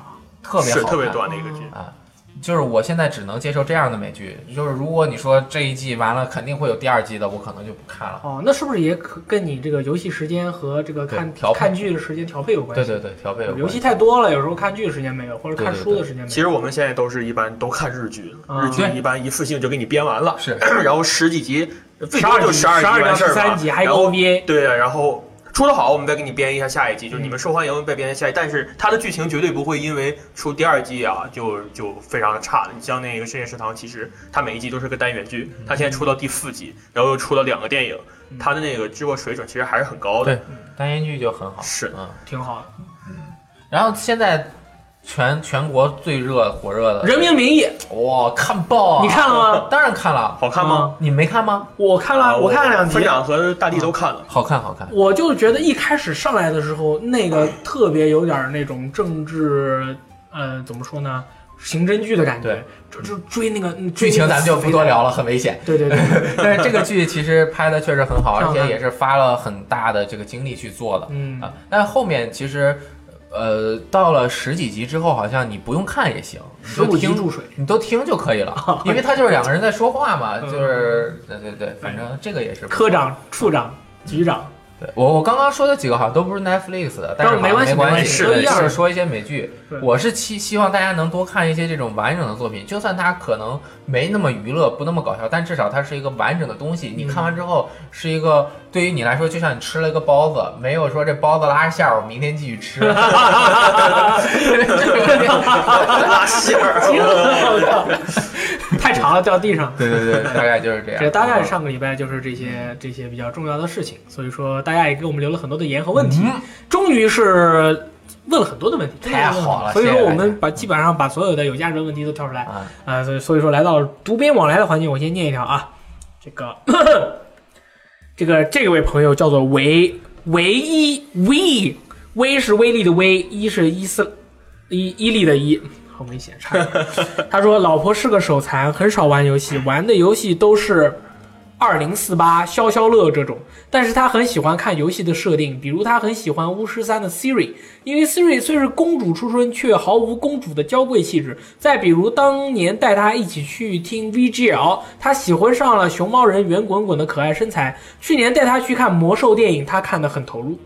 特别好看，特别短的一个剧。啊。就是我现在只能接受这样的美剧，就是如果你说这一季完了肯定会有第二季的，我可能就不看了。哦，那是不是也可跟你这个游戏时间和这个看调看剧的时间调配有关系？对对对，调配有关系游戏太多了，有时候看剧的时间没有，或者看书的时间没有。其实我们现在都是一般都看日剧，啊日剧一般一次性就给你编完了，是然后十几集，最多就十二十二到集完事儿嘛十三集，还有 OVA。对啊，然后出的好，我们再给你编一下下一季，就是嗯你们受欢迎再编下一季，但是它的剧情绝对不会因为出第二季啊就就非常的差的。你像那个《深夜食堂》，其实它每一季都是个单元剧，它现在出到第四季，然后又出了两个电影，嗯它的那个制作水准其实还是很高的。对单元剧就很好，是嗯。挺好的。然后现在全全国最热火热的《人民名义》哇，看爆啊！你看了吗？当然看了，好看吗？你没看吗？我看了，啊我看了两集分。长和大地都看了。好看，好看。我就觉得一开始上来的时候，那个特别有点那种政治，呃，怎么说呢？刑侦剧的感觉对，就就追那个嗯剧情咱们就不多聊了，很危险。对对对，(laughs) 但是这个剧其实拍的确实很好，而且也是花了很大的这个精力去做的嗯啊。但后面其实，呃，到了十几集之后，好像你不用看也行，你十五就听集注水。你都听就可以了，(laughs) 因为他就是两个人在说话嘛，嗯。就是对对对，反正这个也是科长、处长、局长，对我我刚刚说的几个好像都不是 Netflix 的，但是没关系没关系，都一样是说一些美剧。对。我是期希望大家能多看一些这种完整的作品，就算它可能没那么娱乐，不那么搞笑，但至少它是一个完整的东西。你看完之后是一个对于你来说，就像你吃了一个包子，没有说这包子拉馅儿，我明天继续吃。(laughs) 拉馅儿，太长了掉地上。对对对，大概就是这样。这大概上个礼拜就是这些这些比较重要的事情，所以说大家也给我们留了很多的言和问题，嗯终于是问了很多的问题，太好了所以说我们把基本上把所有的有价值的问题都挑出来。啊，啊、所以所以说来到读编往来的环节，我先念一条啊，这个 (coughs) 这个这位朋友叫做维维伊威，威是威力的威，一是伊斯伊伊利的伊。好危险！差点。(laughs) 他说：“老婆是个手残，很少玩游戏，玩的游戏都是二零四八、消消乐这种。但是他很喜欢看游戏的设定，比如他很喜欢巫师三的 Siri，因为 Siri 虽是公主出身，却毫无公主的娇贵气质。再比如当年带他一起去听 VGL，他喜欢上了熊猫人圆滚滚的可爱身材。去年带他去看魔兽电影，他看得很投入。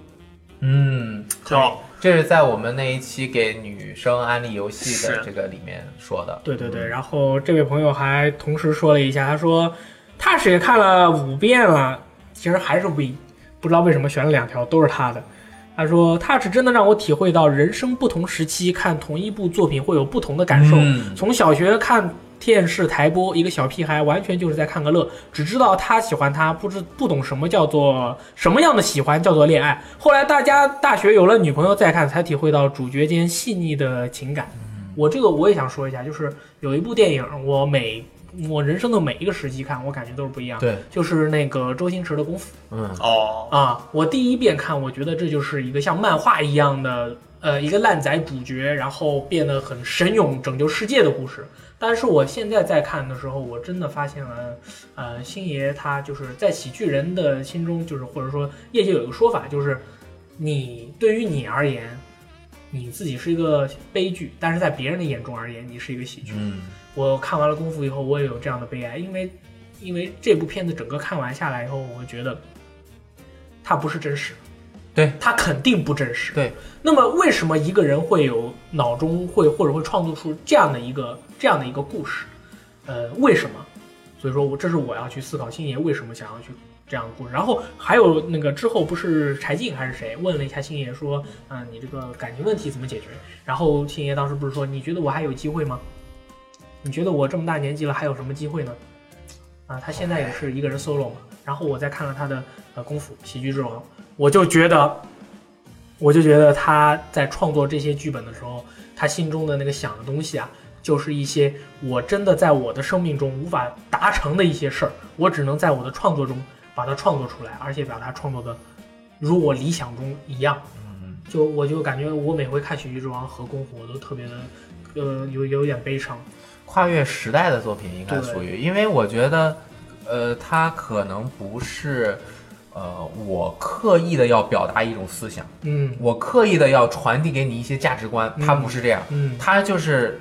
嗯，挺好。这是在我们那一期给女生安利游戏的这个里面说的。对对对，然后这位朋友还同时说了一下，他说他是也看了五遍了，其实还是 V，不知道为什么选了两条都是他的。他说：“Touch 真的让我体会到人生不同时期看同一部作品会有不同的感受。嗯从小学看电视台播，一个小屁孩完全就是在看个乐，只知道他喜欢他，不知不懂什么叫做什么样的喜欢叫做恋爱。后来大家大学有了女朋友再看，才体会到主角间细腻的情感。我这个我也想说一下，就是有一部电影，我每我人生的每一个时期看，我感觉都是不一样。对，就是那个周星驰的《功夫》。嗯，哦，啊，我第一遍看，我觉得这就是一个像漫画一样的，呃，一个烂仔主角，然后变得很神勇拯救世界的故事。但是我现在在看的时候，我真的发现了，呃，星爷他就是在喜剧人的心中，就是或者说业界有一个说法，就是你对于你而言，你自己是一个悲剧，但是在别人的眼中而言，你是一个喜剧。嗯，我看完了《功夫》以后，我也有这样的悲哀，因为因为这部片子整个看完下来以后，我会觉得它不是真实，对，它肯定不真实。对，那么为什么一个人会有脑中会或者会创作出这样的一个这样的一个故事？呃，为什么？所以说我这是我要去思考星爷为什么想要去这样的故事。然后还有那个之后不是柴静还是谁问了一下星爷说，嗯、你这个感情问题怎么解决？然后星爷当时不是说，你觉得我还有机会吗？你觉得我这么大年纪了还有什么机会呢？啊，他现在也是一个人 solo 嘛。然后我再看了他的呃功夫《喜剧之王》，我就觉得，我就觉得他在创作这些剧本的时候，他心中的那个想的东西啊，就是一些我真的在我的生命中无法达成的一些事儿，我只能在我的创作中把它创作出来，而且把它创作的如我理想中一样。嗯，就我就感觉我每回看《喜剧之王》和《功夫》，我都特别的，呃，有有点悲伤。跨越时代的作品应该属于，因为我觉得，呃，它可能不是，呃，我刻意的要表达一种思想，嗯。我刻意的要传递给你一些价值观，它不是这样，嗯，它就是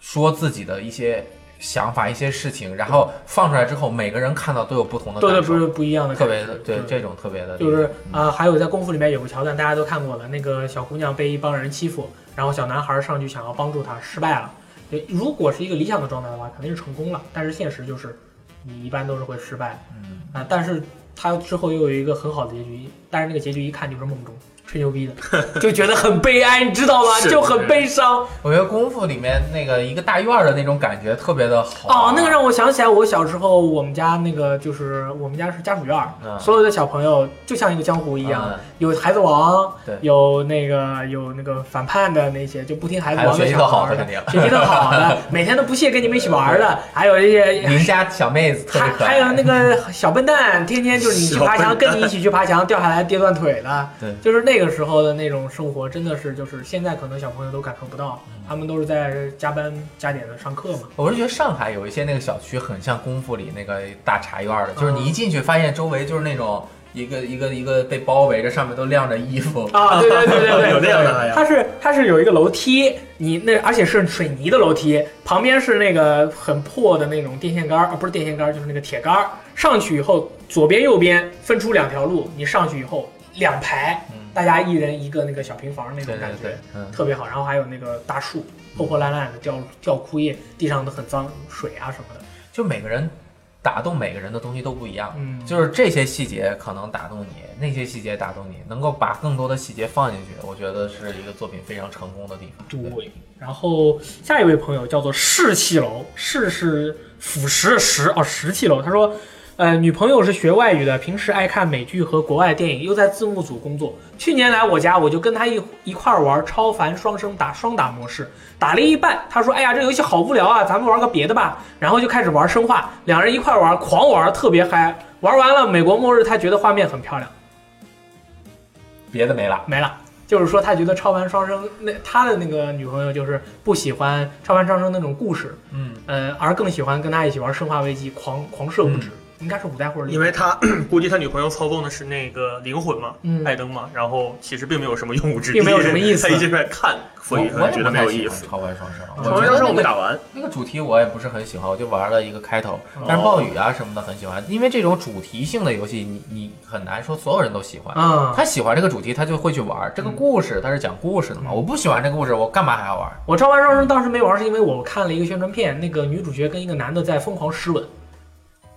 说自己的一些想法、一些事情，然后放出来之后，每个人看到都有不同的对对，感受，不是不一样的特，别的对。这种特别的，就是嗯啊、还有在功夫里面有个桥段，大家都看过了，那个小姑娘被一帮人欺负，然后小男孩上去想要帮助她，失败了。就如果是一个理想的状态的话，肯定是成功了，但是现实就是你一般都是会失败嗯。啊、但是他之后又有一个很好的结局，但是那个结局一看就是梦中吹牛逼的，(laughs) 就觉得很悲哀，你知道吗？就很悲伤。我觉得功夫里面那个一个大院的那种感觉特别的好哦，那个让我想起来，我小时候我们家那个就是我们家是家属院，嗯。所有的小朋友就像一个江湖一样，嗯。有孩子王，有那个有那个反叛的那些就不听孩子王的学习特好小孩儿的肯定。学习特好的，(laughs) 每天都不屑跟你们一起玩的，还有一些。邻家小妹子还还有那个小笨蛋，天天就是你去爬墙，跟你一起去爬墙，掉下来跌断腿的，对。就是那那个时候的那种生活，真的是就是现在可能小朋友都感受不到，他们都是在加班加点的上课嘛。我是觉得上海有一些那个小区很像功夫里那个大茶院的，就是你一进去发现周围就是那种一个一个一个被包围着，上面都晾着衣服。啊，对对对对对，(laughs) 有那样的呀它是它是有一个楼梯，你那而且是水泥的楼梯，旁边是那个很破的那种电线杆儿，啊不是电线杆儿，就是那个铁杆儿。上去以后，左边右边分出两条路，你上去以后两排，嗯，大家一人一个那个小平房那种感觉。特别好，然后还有那个大树破破烂烂的掉掉枯叶，地上都很脏，水啊什么的。就每个人打动每个人的东西都不一样，嗯，就是这些细节可能打动你，那些细节打动你，能够把更多的细节放进去，我觉得是一个作品非常成功的地方。对。然后下一位朋友叫做士气楼，士是腐蚀的蚀哦，石气楼。他说，呃，女朋友是学外语的，平时爱看美剧和国外电影，又在字幕组工作。去年来我家，我就跟她一一块儿玩超凡双生打双打模式，打了一半，她说：“哎呀，这游戏好无聊啊，咱们玩个别的吧。”然后就开始玩生化，两人一块儿玩，狂玩，特别嗨。玩完了美国末日，他觉得画面很漂亮，别的没了。没了。就是说，他觉得超凡双生那他的那个女朋友就是不喜欢超凡双生那种故事，嗯，呃，而更喜欢跟他一起玩生化危机，狂狂射物质，应该是五代或者六代。因为他 (clears throat) 估计他女朋友操纵的是那个灵魂嘛，嗯艾登嘛，然后其实并没有什么用武之地，并没有什么意 (laughs) 思他一直在看，所以我我也觉得不太喜欢没有意思。超凡双生，我超凡双生我没打完，那个主题我也不是很喜欢，我就玩了一个开头，哦但是暴雨啊什么的很喜欢，因为这种主题性的游戏，你你很难说所有人都喜欢。嗯、他喜欢这个主题，他就会去玩。这个故事他是讲故事的嘛，嗯我不喜欢这个故事，我干嘛还要玩？我超凡双生当时没玩，是因为我看了一个宣传片，那个女主角跟一个男的在疯狂湿吻，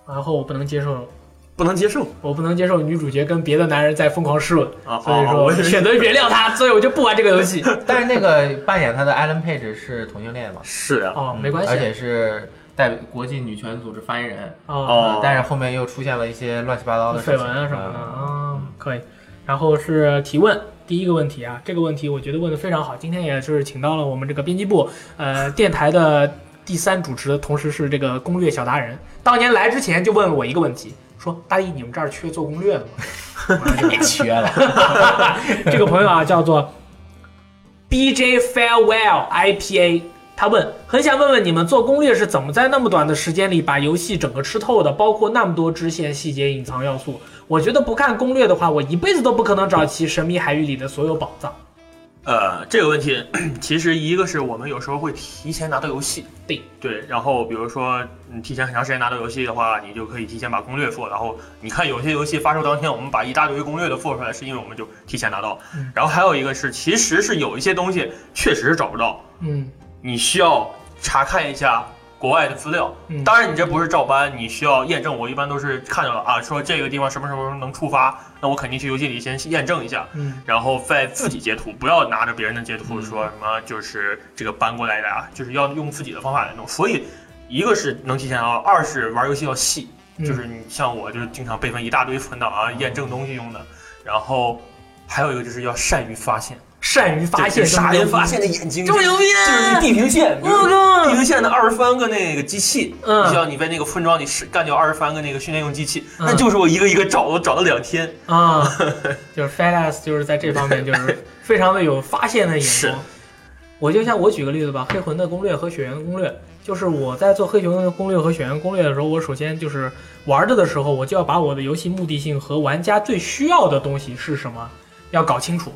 然后我不能接受，不能接受我不能接受女主角跟别的男人在疯狂湿吻，啊！所以说好我我选择原谅他，(laughs) 所以我就不玩这个游戏。但是那个扮演他的 Alan Page 是同性恋嘛？是啊，哦，嗯没关系而且是代表国际女权组织发言人。哦，哦但是后面又出现了一些乱七八糟的事绯情闻啊什么的嗯啊，可以。然后是提问，第一个问题啊，这个问题我觉得问的非常好。今天也是请到了我们这个编辑部，呃，电台的第三主持，同时是这个攻略小达人。当年来之前就问了我一个问题，说大一你们这儿缺做攻略的吗？别 (laughs) 缺了。(laughs) 这个朋友啊，叫做 B J Farewell I P A，他问，很想问问你们做攻略是怎么在那么短的时间里把游戏整个吃透的，包括那么多支线、细节、隐藏要素。我觉得不看攻略的话，我一辈子都不可能找齐神秘海域里的所有宝藏。呃，这个问题 (clears throat) 其实一个是我们有时候会提前拿到游戏，对。对，然后比如说你提前很长时间拿到游戏的话，你就可以提前把攻略做，然后你看有些游戏发售当天，我们把一大堆攻略都做出来，是因为我们就提前拿到。嗯。然后还有一个是，其实是有一些东西确实是找不到，嗯。你需要查看一下国外的资料。嗯，当然，你这不是照搬，你需要验证。我一般都是看到了啊，说这个地方什么时候能触发，那我肯定去游戏里先验证一下。嗯然后再自己截图，不要拿着别人的截图嗯说什么就是这个搬过来的啊，就是要用自己的方法来弄。所以，一个是能提前到，二是玩游戏要细，嗯就是你像我就是经常备份一大堆存档啊，验证东西用的。然后还有一个就是要善于发现，善于发现，傻人发现的眼睛，这么牛逼就是地平线，我靠地平线的二十三个那个机器，嗯你像你在那个村庄里是干掉二十三个那个训练用机器，嗯那就是我一个一个找，我找了两天。啊，(laughs) 就是 FedEx 就是在这方面就是 (laughs) 非常的有发现的眼是光。我就像我举个例子吧，黑魂的攻略和血缘的攻略，就是我在做黑熊的攻略和血缘攻略的时候，我首先就是玩着的时候，我就要把我的游戏目的性和玩家最需要的东西是什么要搞清楚。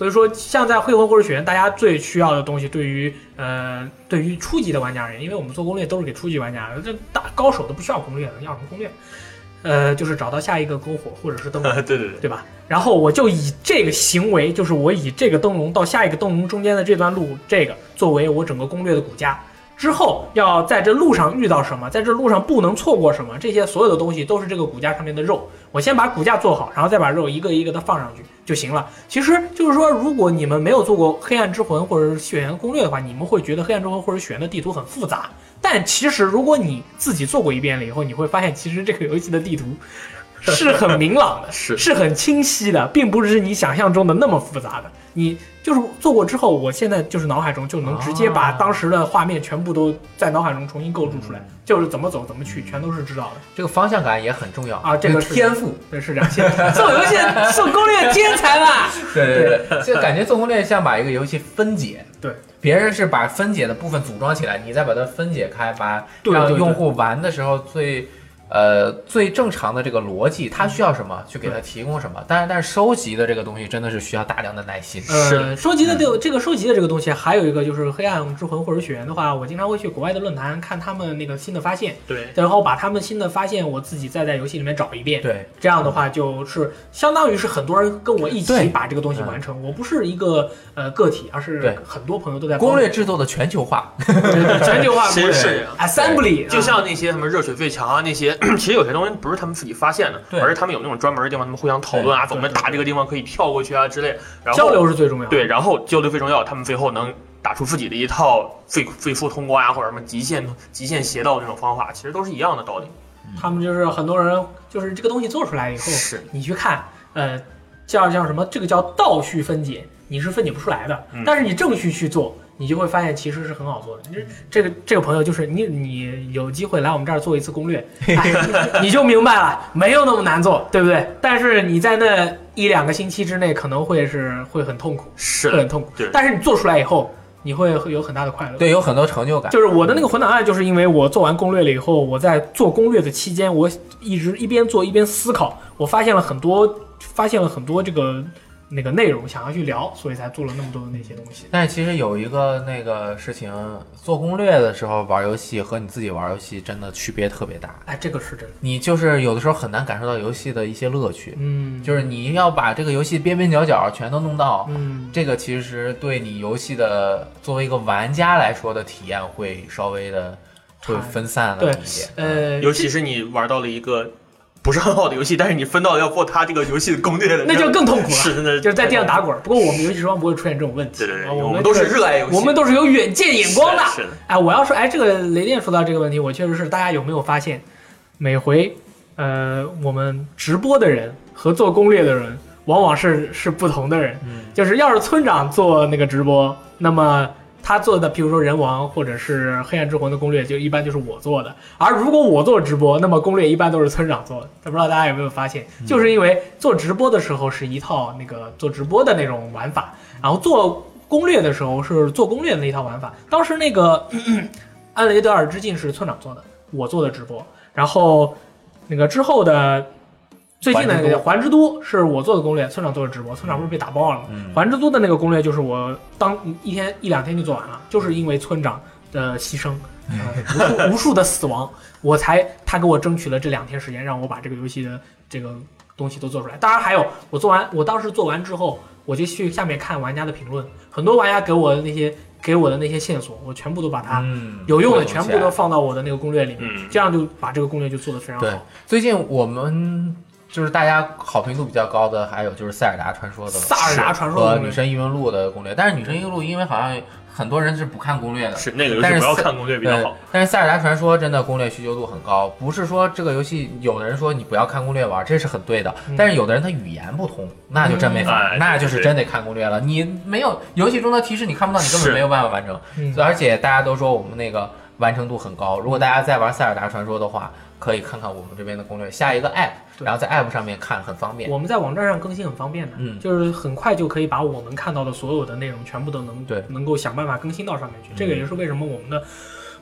所以说，像在绘魂或者学院，大家最需要的东西，对于呃对于初级的玩家而言，因为我们做攻略都是给初级玩家，这大高手都不需要攻略的，要什么攻略？呃，就是找到下一个篝火或者是灯笼。(laughs) 对对对，对吧？然后我就以这个行为，就是我以这个灯笼到下一个灯笼中间的这段路，这个作为我整个攻略的骨架。之后要在这路上遇到什么，在这路上不能错过什么，这些所有的东西都是这个骨架上面的肉。我先把骨架做好，然后再把肉一个一个的放上去就行了。其实就是说，如果你们没有做过《黑暗之魂》或者是《血缘》攻略的话，你们会觉得《黑暗之魂》或者《血缘》的地图很复杂。但其实如果你自己做过一遍了以后，你会发现，其实这个游戏的地图是很明朗的，(laughs) 是是很清晰的，并不是你想象中的那么复杂的。你就是做过之后，我现在就是脑海中就能直接把啊当时的画面全部都在脑海中重新构筑出来，就是怎么走怎么去，全都是知道的。这个方向感也很重要啊这个天赋。对，是这样。现在做游戏做攻略天才吧？(laughs) 对对对，(laughs) 就感觉做攻略像把一个游戏分解。对，别人是把分解的部分组装起来，你再把它分解开，把让用户玩的时候最。呃，最正常的这个逻辑，他需要什么，去给他提供什么。但是，但是收集的这个东西真的是需要大量的耐心。呃，收集的这个这个收集的这个东西，还有一个就是黑暗之魂或者血缘的话，我经常会去国外的论坛看他们那个新的发现，对，然后把他们新的发现我自己再在游戏里面找一遍。对，这样的话就是相当于是很多人跟我一起把这个东西完成。我不是一个呃个体，而是对。很多朋友都在攻略制作的全球化，对对全球化其攻略实是这样 assembly，就像那些什么热水最强啊，那些 (clears throat) 其实有些东西不是他们自己发现的，对而是他们有那种专门的地方，他们互相讨论啊，怎么打这个地方可以跳过去啊之类。然后交流是最重要的。对，然后交流最重要，他们最后能打出自己的一套最最速通关啊，或者什么极限极限邪道这种方法，其实都是一样的道理。他们就是很多人就是这个东西做出来以后，是你去看，呃，叫叫什么？这个叫倒序分解，你是分解不出来的。嗯但是你正序去做，你就会发现其实是很好做的。就是这个这个朋友，就是你你有机会来我们这儿做一次攻略，(laughs) 哎、你就明白了，没有那么难做，对不对？但是你在那一两个星期之内可能会是会很痛苦，是很痛苦。对但是你做出来以后，你会会有很大的快乐。对，有很多成就感。就是我的那个混档案，就是因为我做完攻略了以后，我在做攻略的期间，我一直一边做一边思考，我发现了很多，发现了很多这个那个内容想要去聊，所以才做了那么多的那些东西。但是其实有一个那个事情，做攻略的时候玩游戏和你自己玩游戏真的区别特别大。哎，这个是真的。你就是有的时候很难感受到游戏的一些乐趣，嗯，就是你要把这个游戏边边角角全都弄到，嗯，这个其实对你游戏的作为一个玩家来说的体验会稍微的会分散了对一点。呃，尤其是你玩到了一个不是很好的游戏，但是你分到要做它这个游戏的攻略的，那就更痛苦了。是真的，就是在地上打滚儿。不过我们游戏时光不会出现这种问题，对对对，啊我我们都是是热爱游戏，我们都是有远见眼光的。是的，哎，我要说，哎，这个雷电说到这个问题，我确实是，大家有没有发现，每回呃我们直播的人和做攻略的人，往往是是不同的人。嗯，就是要是村长做那个直播，那么他做的，比如说人王或者是黑暗之魂的攻略，就一般就是我做的。而如果我做直播，那么攻略一般都是村长做的。不知道大家有没有发现，就是因为做直播的时候是一套那个做直播的那种玩法，然后做攻略的时候是做攻略的那一套玩法。当时那个咳咳安雷德尔之境是村长做的，我做的直播，然后那个之后的。最近的那个《环之都》是我做的攻略，村长做的直播，村长不是被打爆了吗？嗯环之都的那个攻略就是我当一天一两天就做完了，就是因为村长的牺牲，呃、无数 (laughs) 无数的死亡，我才他给我争取了这两天时间，让我把这个游戏的这个东西都做出来。当然还有我做完，我当时做完之后，我就去下面看玩家的评论，很多玩家给我的那些给我的那些线索，我全部都把它嗯有用的全部都放到我的那个攻略里面，嗯这样就把这个攻略就做得非常好。，最近我们就是大家好评度比较高的，还有就是塞尔达传说的塞尔达传说和女神异闻录的攻略。但是女神异闻录因为好像很多人是不看攻略的，是那个游但是塞戏不要看攻略比较对好。，但是塞尔达传说真的攻略需求度很高，不是说这个游戏有的人说你不要看攻略玩，这是很对的。嗯但是有的人他语言不通，那就真没法，那就是真得看攻略了。你没有游戏中的提示，你看不到，你根本没有办法完成。嗯而且大家都说我们那个完成度很高，如果大家在玩塞尔达传说的话，可以看看我们这边的攻略，下一个 app，然后在 app 上面看很方便。我们在网站上更新很方便的，嗯就是很快就可以把我们看到的所有的内容全部都能对能够想办法更新到上面去。嗯这个也是为什么我们的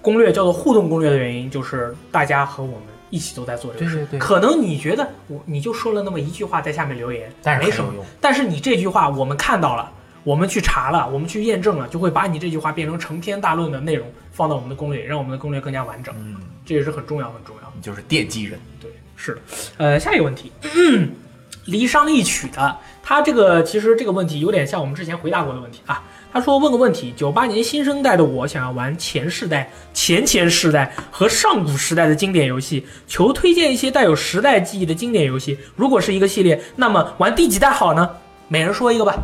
攻略叫做互动攻略的原因，就是大家和我们一起都在做这个事。对对对，可能你觉得我你就说了那么一句话在下面留言，但是没什么用。但是你这句话我们看到了，我们去查了，我们去验证了，就会把你这句话变成成篇大论的内容放到我们的攻略，让我们的攻略更加完整。嗯，这也是很重要很重要的。就是奠基人。对，是的。呃，下一个问题，离殇一曲的，他这个其实这个问题有点像我们之前回答过的问题啊。他说问个问题：九八年新生代的我想要玩前世代、前前世代和上古时代的经典游戏，求推荐一些带有时代记忆的经典游戏。如果是一个系列，那么玩第几代好呢？每人说一个吧，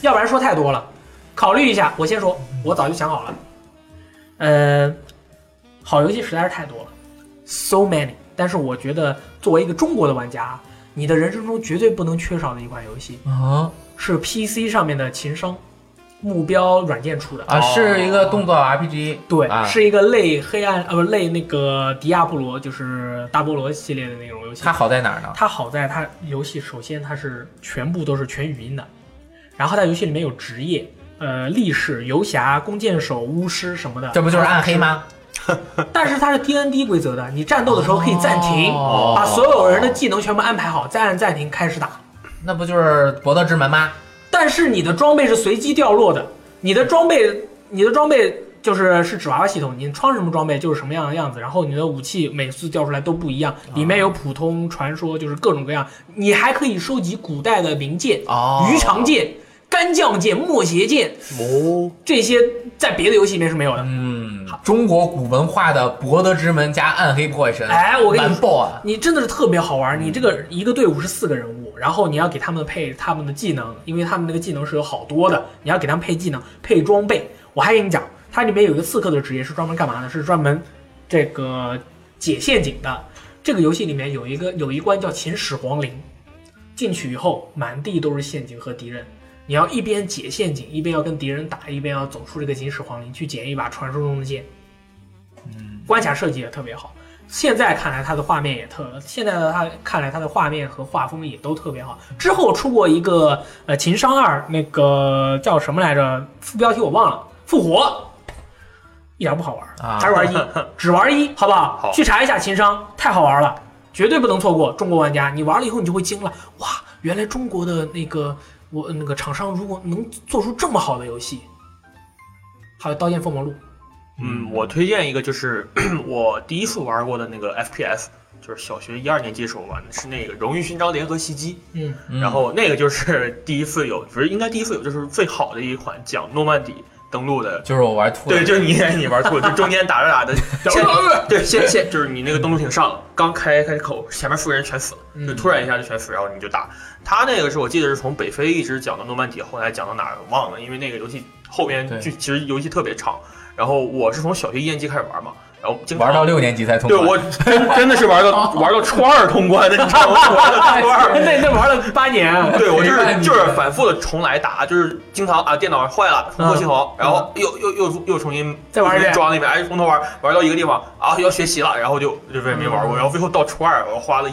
要不然说太多了。考虑一下，我先说，我早就想好了。呃，好游戏实在是太多了，so many。但是我觉得作为一个中国的玩家，你的人生中绝对不能缺少的一款游戏啊是 PC 上面的情商，目标软件出的。啊，是一个动作 RPG，对，啊是一个类黑暗呃不类那个迪亚布罗，就是大菠萝系列的那种游戏。它好在哪儿呢？它好在它游戏首先它是全部都是全语音的，然后它游戏里面有职业，呃，力士、游侠、弓箭手、巫师什么的。这不就是暗黑？吗？(laughs) 但是它是 D N D 规则的，你战斗的时候可以暂停，哦把所有人的技能全部安排好，再按暂停开始打。那不就是博德之门吗？但是你的装备是随机掉落的，你的装备，你的装备就是是纸娃娃系统，你穿什么装备就是什么样的样子，然后你的武器每次掉出来都不一样，里面有普通、传说，就是各种各样。你还可以收集古代的名剑、哦鱼肠剑、干将剑、墨邪剑，哦，这些在别的游戏里面是没有的。嗯，中国古文化的博德之门加暗黑破坏神，哎我跟你完爆啊！你真的是特别好玩，你这个一个队伍是四个人物，然后你要给他们配他们的技能，因为他们那个技能是有好多的，你要给他们配技能、配装备。我还跟你讲，它里面有一个刺客的职业是专门干嘛的？是专门这个解陷阱的。这个游戏里面有一个有一关叫秦始皇陵，进去以后满地都是陷阱和敌人，你要一边解陷阱，一边要跟敌人打，一边要走出这个秦始皇陵去捡一把传说中的剑。嗯，关卡设计也特别好。现在看来它的画面也特，现在的它看来它的画面和画风也都特别好。之后出过一个呃《秦商二》，那个叫什么来着？副标题我忘了，复活，一点不好玩，啊还是玩一，(laughs) 只玩一，好不好？好去查一下《情商》，太好玩了，绝对不能错过。中国玩家，你玩了以后你就会惊了，哇，原来中国的那个我那个厂商如果能做出这么好的游戏，还有《刀剑凤凰录》，嗯，我推荐一个，就是 (clears throat) 我第一次玩过的那个 FPS，就是小学一二年级时候玩的，是那个《荣誉勋章联合袭击》。嗯，嗯。然后那个就是第一次有，不是应该第一次有，就是最好的一款讲诺曼底登录的。就是我玩吐了，对，就是你你玩吐了，就 (laughs) 中间打着打着，(laughs) 先对先先就是你那个登陆艇上了，刚开开口，前面所有人全死了，就突然一下就全死，然后你就打。他那个是我记得是从北非一直讲到诺曼底，后来讲到哪儿我忘了，因为那个游戏后边就其实游戏特别长。然后我是从小学一年级开始玩嘛，然后玩到六年级才通关。对我真真的是玩到 (laughs) 玩到初二通关的，你知道吗？玩到初二。(laughs) 那那玩了八年，对我就是就是反复的重来打，就是经常啊电脑坏了重做系统，然后又又又又重新嗯再玩一遍装那边，哎从头玩玩到一个地方啊要学习了，然后就就也没玩过，嗯然后最后到初二我花了一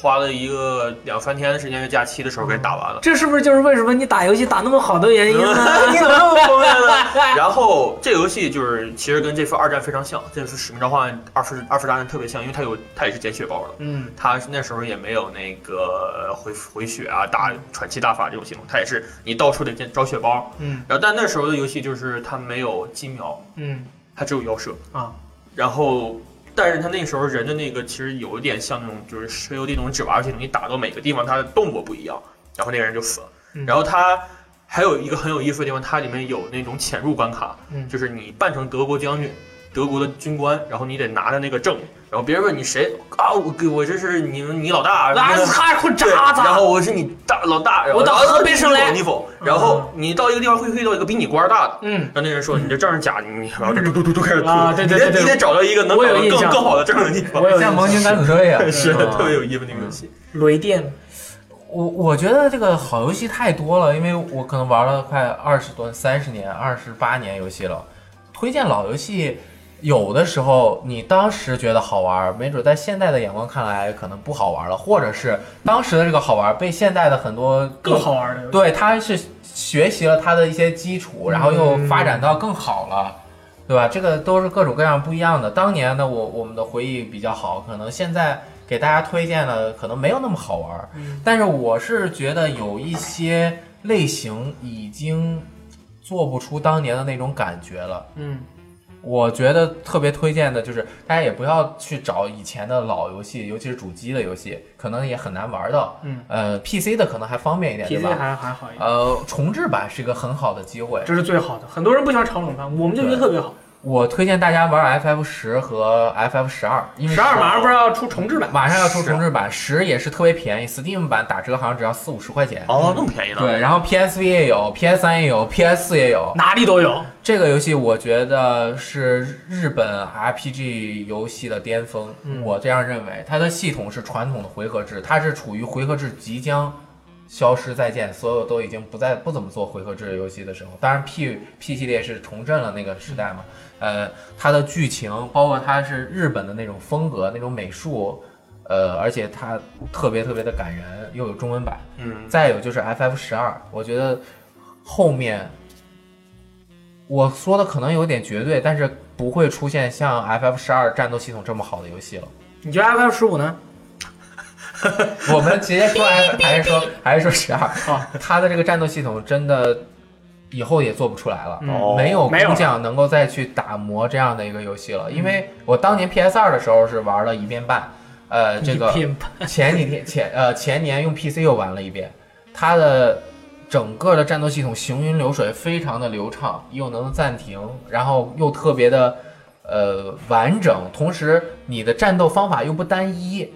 花了一个两三天的时间的假期的时候给打完了。这是不是就是为什么你打游戏打那么好的原因呢？你怎么那么聪明呢？(laughs) 然后这游戏就是其实跟这次二战非常像，这次《使命召唤》二次二次大战特别像，因为它有它也是捡血包的。嗯它那时候也没有那个回回血啊、打喘气大法这种系统，它也是你到处得捡找血包。嗯然后但那时候的游戏就是它没有机瞄，嗯它只有腰射。啊然后，但是他那时候人的那个其实有一点像那种就是石油地那种纸娃娃系统，你打到每个地方它的动作不一样，然后那个人就死了。嗯然后他还有一个很有意思的地方，它里面有那种潜入关卡，嗯就是你扮成德国将军。德国的军官，然后你得拿着那个证，然后别人问你谁啊，我给我这是你们你老大，那是他混对，渣子，然后我是你大老大，然后我到河北省来你否？然后你到一个地方会遇到一个比你官儿大的，嗯。然后那人说你这证是假的，你然后嘟嘟嘟嘟开始吐，啊对对对对。你得你得找到一个能找到更更好的证的地方。我，有像盟军敢死队呀，(laughs) 是嗯。特别有意思那个游戏。雷电，我我觉得这个好游戏太多了，因为我可能玩了快二十多、三十年、二十八年游戏了。推荐老游戏，有的时候你当时觉得好玩，没准在现在的眼光看来可能不好玩了，或者是当时的这个好玩被现在的很多更好玩的游戏。对，他是学习了他的一些基础，然后又发展到更好了，对吧？这个都是各种各样不一样的。当年呢，我我们的回忆比较好，可能现在给大家推荐的可能没有那么好玩。嗯但是我是觉得有一些类型已经做不出当年的那种感觉了。嗯我觉得特别推荐的就是大家也不要去找以前的老游戏，尤其是主机的游戏，可能也很难玩到。嗯呃，PC 的可能还方便一点，对，PC 吧？还还好一点，呃，重置版是一个很好的机会。这是最好的。很多人不喜欢炒冷饭，我们就觉得特别好。我推荐大家玩 FF 十和 FF 十二，因为十二马上不是要出重置版？马上要出重置版，十也是特别便宜，Steam 版打折好像只要四五十块钱。哦，那么便宜呢？对，然后 PSV 也有，PS 三也有，PS 四也有，哪里都有。这个游戏我觉得是日本 RPG 游戏的巅峰，嗯我这样认为。它的系统是传统的回合制，它是处于回合制即将消失再见，所有都已经不再不怎么做回合制游戏的时候。当然 P P 系列是重振了那个时代嘛，呃，它的剧情包括它是日本的那种风格、那种美术，呃，而且它特别特别的感人，又有中文版。嗯，再有就是 FF 十二，我觉得后面我说的可能有点绝对，但是不会出现像 FF 十二战斗系统这么好的游戏了。你觉得 FF 十五呢？(laughs) 我们直接说还是说还是说十二？啊，它的这个战斗系统真的以后也做不出来了。没有没有工匠能够再去打磨这样的一个游戏了，因为我当年 PS 二的时候是玩了一遍半，呃，这个前几天前呃前年用 PC 又玩了一遍，它的整个的战斗系统行云流水，非常的流畅，又能暂停，然后又特别的呃完整，同时你的战斗方法又不单一，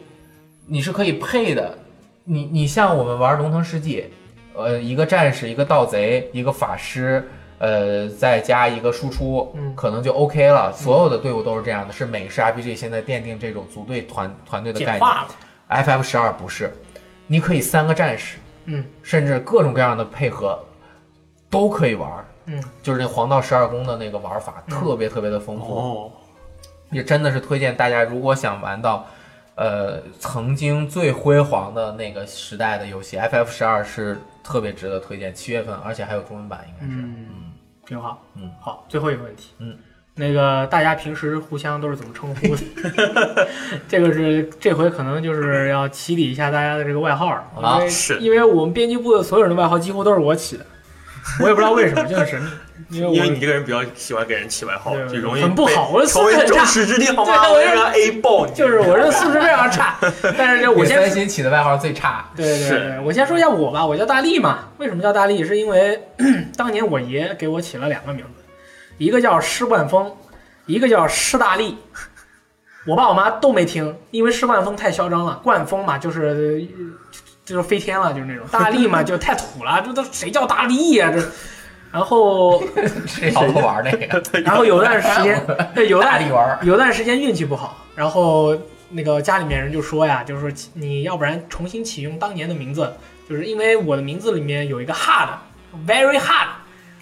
你是可以配的。你你像我们玩龙腾世纪，呃，一个战士，一个盗贼，一个法师。呃，再加一个输出，嗯可能就 OK 了。所有的队伍都是这样的，是美式 RPG 现在奠定这种组队团团队的概念。FF 十二不是，你可以三个战士，嗯甚至各种各样的配合都可以玩儿，嗯，就是那黄道十二宫的那个玩法，嗯特别特别的丰富，哦，也真的是推荐大家，如果想玩到。呃，曾经最辉煌的那个时代的游戏，FF 十二是特别值得推荐。七月份，而且还有中文版，应该是。嗯，挺好。嗯，好，最后一个问题。嗯，那个大家平时互相都是怎么称呼的？(laughs) 这个是这回可能就是要起底一下大家的这个外号了，因啊为是因为我们编辑部的所有人的外号几乎都是我起的，我也不知道为什么，就很神秘。因为因为你这个人比较喜欢给人起外号，就容易很不好我的素质很差矢之的，好吗？对我我让 A 爆你，就是我这素质非常差，(laughs) 但是这我给先起的外号最差，对对对，我先说一下我吧，我叫大力嘛。为什么叫大力？是因为 (clears throat) 当年我爷给我起了两个名字，一个叫施冠峰，一个叫施大力。我爸我妈都没听，因为施冠峰太嚣张了，冠峰嘛就是就是飞天了，就是那种大力嘛就太土了，这都谁叫大力呀、这，然后是摇头玩那个 (laughs) 然后有段时间，(laughs) 对，有段大力玩。有段时间运气不好，然后那个家里面人就说呀，就是说你要不然重新启用当年的名字，就是因为我的名字里面有一个 hard，very hard，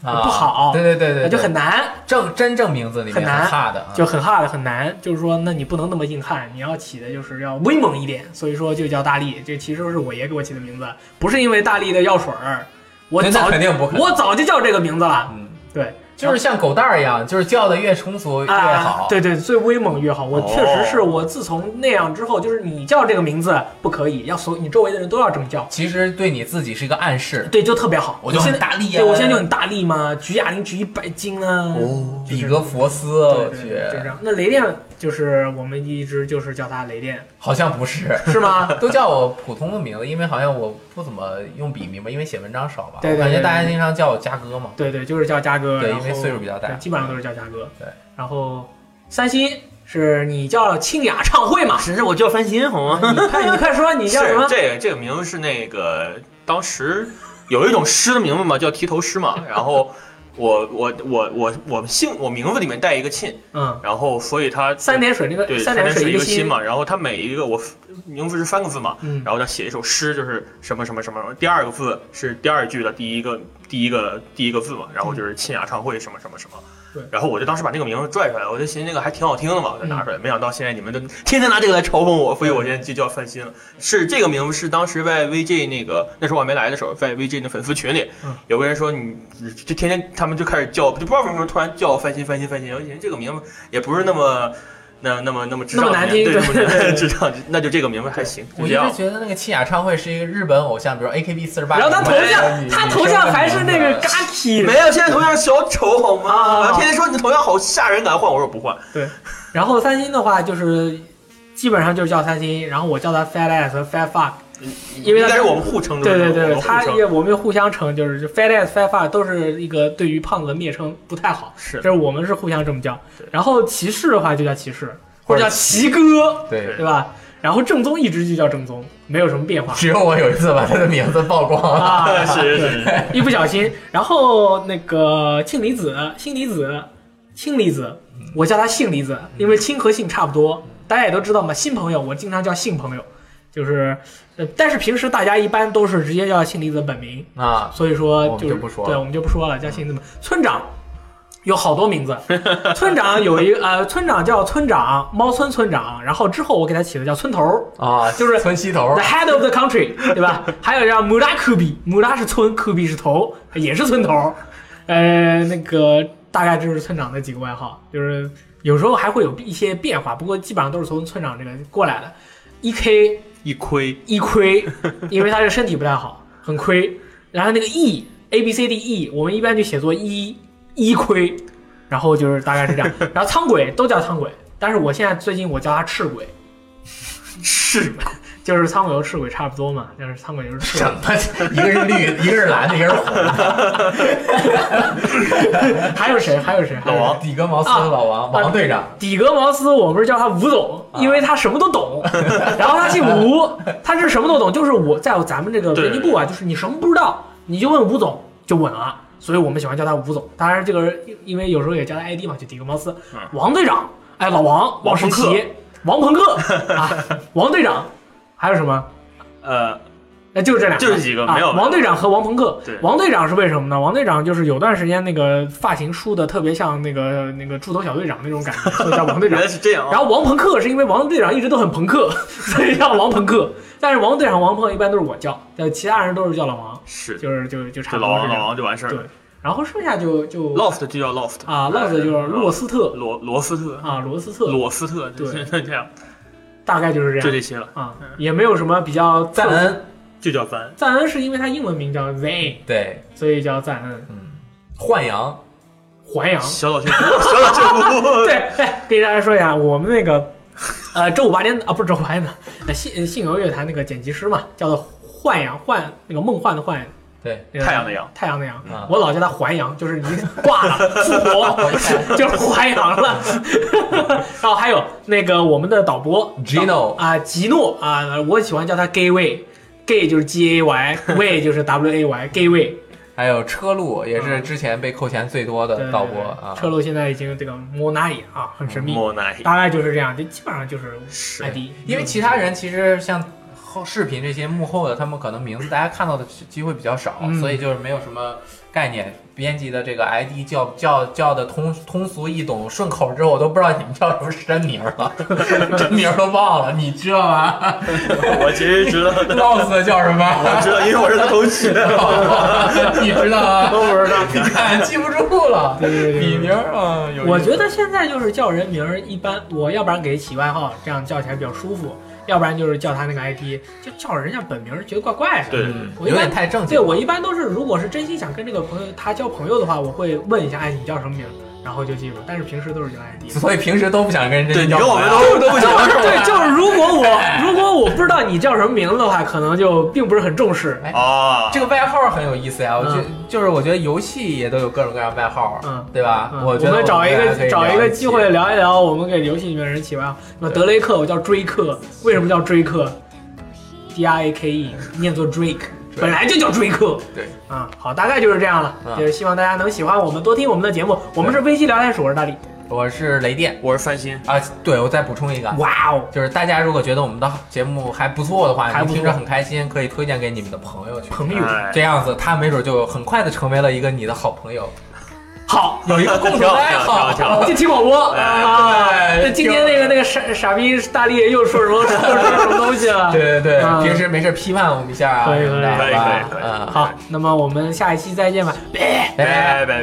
啊不好对对对就很难，正真正名字里面很难 hard 啊，就很 hard 很难，就是说那你不能那么硬汉，你要起的就是要威猛一点，所以说就叫大力。这其实是我爷给我起的名字，不是因为大力的药水儿，我那早肯定不可能我早就叫这个名字了，嗯，对。就是像狗蛋儿一样，就是叫的越通俗越好。啊，对对，最威猛越好。我确实是我自从那样之后，就是你叫这个名字不可以，要所你周围的人都要这么叫，其实对你自己是一个暗示。对，就特别好。我就很大力啊对我现在就很大力嘛，举哑铃举一百斤啊。哦，比格佛斯，对，就这样。那雷电就是我们一直就是叫他雷电，好像不是，(laughs) 是吗？都叫我普通的名字，因为好像我不怎么用笔名吧，因为写文章少吧。对对我感觉大家经常叫我嘉哥嘛。对对，就是叫嘉哥。对因为岁数比较大基本上都是叫嘉哥。对，然后三星是你叫清雅唱会嘛？是我叫翻新好吗？你快你快说你叫什么？这个这个名字是那个当时有一种诗的名字嘛，叫提头诗嘛。然后我我我我我姓我名字里面带一个沁，嗯，然后所以它三点水那个对三点点水一个心嘛。然后它每一个我名字是三个字嘛，嗯，然后他写一首诗，就是什么什么什么，第二个字是第二句的第一个第一个第一个字嘛，然后就是沁雅唱会什么什么什么。对然后我就当时把那个名字拽出来，我就寻思那个还挺好听的嘛，我就拿出来。没想到现在你们都天天拿这个来嘲讽我，所以我现在就叫范鑫了。是这个名字是当时在 VJ 那个那时候我还没来的时候，在 VJ 的粉丝群里，嗯有个人说你就天天他们就开始叫，就不知道为什么突然叫范鑫范鑫范鑫，我寻思这个名字也不是那么。那那么那么智障那么难听对，对那么智障，(laughs) 那就这个名字还行，我一直。觉得那个沁雅唱会是一个日本偶像，比如 AKB 四十八。然后他头像他头像还是那个 Gaki，没有，现在头像小丑好吗？啊然后天天说你的头像好吓人，敢换？我说不换。对然后三星的话就是基本上就是叫三星，然后我叫他 Fat Ass 和 Fat Fuck，因为他应该是我们互称的，对对对，他也我们互相称，就是 fat ass fat fuck 都是一个对于胖子的蔑称，不太好。是就是我们是互相这么叫对。然后骑士的话就叫骑士，或者叫骑哥，对，对吧？然后正宗一直就叫正宗，没有什么变化只有我有一次把他的名字曝光了。啊。(laughs) 是是是，一不小心，然后那个氢离子、氢离子、氢离子，我叫他性离子，因为氢和性差不多。大家也都知道嘛，新朋友我经常叫性朋友，就是，呃，但是平时大家一般都是直接叫姓李子本名，啊，所以说就是就不说了对，我们就不说了，叫姓这么村长。有好多名字，(laughs) 村长有一呃，村长叫村长，猫村村长，然后之后我给他起的叫村头啊，就是村西头 the head of the country，对吧？还有叫 Mura Kubi，Mura 是村，Kubi 是头，也是村头。呃，那个大概就是村长的几个外号，就是有时候还会有一些变化，不过基本上都是从村长这个过来的。E K 一亏一亏，因为他这个身体不太好，很亏。然后那个 E A B C D E，我们一般就写作一一亏，然后就是大概是这样。然后苍鬼都叫苍鬼，但是我现在最近我叫他赤鬼，是就是苍鬼和赤鬼差不多嘛，但是苍鬼就是赤什鬼。么？一个是绿，一个是蓝的，一个是红的。(laughs) 还有谁？还有谁？还有谁老王底格茅斯的老王，王队长。底格茅斯，我不是叫他吴总，啊因为他什么都懂。(laughs) 然后他姓吴，他是什么都懂，就是我在咱们这个编辑部啊，就是你什么不知道，你就问吴总就稳了。所以我们喜欢叫他吴总。当然，这个人因为有时候也叫他 ID 嘛，就底格茅斯嗯。王队长，哎，老王，王世奇，王鹏克啊，(laughs) 王队长，还有什么？呃，那就是这两个，就是几个啊没有王队长和王朋克。对王队长是为什么呢？王队长就是有段时间那个发型梳的特别像那个那个猪头小队长那种感觉，所以叫王队长 (laughs) 原来。是这样啊。然后王朋克是因为王队长一直都很朋克，(laughs) 所以叫王朋克。但是王队长、王朋克一般都是我叫，但，其他人都是叫老王，是就是就就差就老王老不多是这样。王就完事儿了对。然后剩下就就，loft 就叫 loft 啊，loft 就是洛斯特罗罗斯特啊，罗斯特，罗斯特，对就是这样，大概就是这样。就这些了，啊，也没有什么比较赞。恩，就叫赞恩。赞恩是因为他英文名叫 Zayn，对，所以叫赞恩。嗯，幻阳，环阳，小岛秀夫，小岛秀夫，(laughs) 对，哎，给大家说一下，我们那个呃周五八点啊，不是周五八点的，呃信信游乐坛那个剪辑师嘛，叫做幻阳幻，那个梦幻的幻，对，太阳的阳，太阳的阳。啊，我老叫他环阳，(laughs) 就是你挂了复活，(laughs) (laughs) 就是环阳了。然后还有那个我们的导播 Gino 啊，吉诺啊，我喜欢叫他 Gay Way，Gay 就是 G A Y，Way 就是 W A Y，Gay Way。还有车路也是之前被扣钱最多的导播啊。车路现在已经这个莫奈啊，很神秘，莫奈大概就是这样，就基本上就是是。ID，因为其他人其实像后视频这些幕后的，他们可能名字大家看到的机会比较少，嗯所以就是没有什么概念。编辑的这个 ID 叫叫叫的通通俗易懂顺口之后，我都不知道你们叫什么真名了，(laughs) 真名都忘了，你知道吗 (laughs) 我其实知道的，？Lost 叫什么？我知道，因为我是他同学。(laughs) 你知道吗？都不知道。你看记不住了，对对对对笔名啊，有我觉得现在就是叫人名，一般我要不然给起外号，这样叫起来比较舒服；要不然就是叫他那个 ID，就叫人家本名，觉得怪怪的。对嗯我一般有点太正经对。我一般都是，如果是真心想跟这个朋友他交朋友的话，我会问一下，哎，你叫什么名儿，然后就记住。但是平时都是叫 ID。(laughs) 所以平时都不想跟人对 (laughs) 跟我们都都不行，是吧？对，就是如果我 (laughs) 如果我不知道你叫什么名字的话，可能就并不是很重视。啊，这个外号很有意思呀，我觉嗯就是我觉得游戏也都有各种各样外号，嗯对吧？嗯我觉得们找一个找一个机会聊一聊，我们给游戏里面人起外号。那德雷克，我叫追克，为什么叫追克？D R A K E，念作 Drake，本来就叫追客。对。啊，好，大概就是这样了。嗯就是希望大家能喜欢我们，多听我们的节目。我们是危机聊天室，我是大力。我是雷电。我是翻新，啊，对我再补充一个，哇哦，就是大家如果觉得我们的节目还不错的话，还听着很开心，可以推荐给你们的朋友去。朋友，哎这样子，他没准就很快的成为了一个你的好朋友，好，有一个共同的爱好。挺好就听广播哎啊。对那今天那个那个傻傻逼大力又说什么 (laughs) 说什么东西了？对对对，嗯平时没事批判我们一下啊，可以什么的可以可以可以。嗯，好，那么我们下一期再见吧。拜拜。拜。拜拜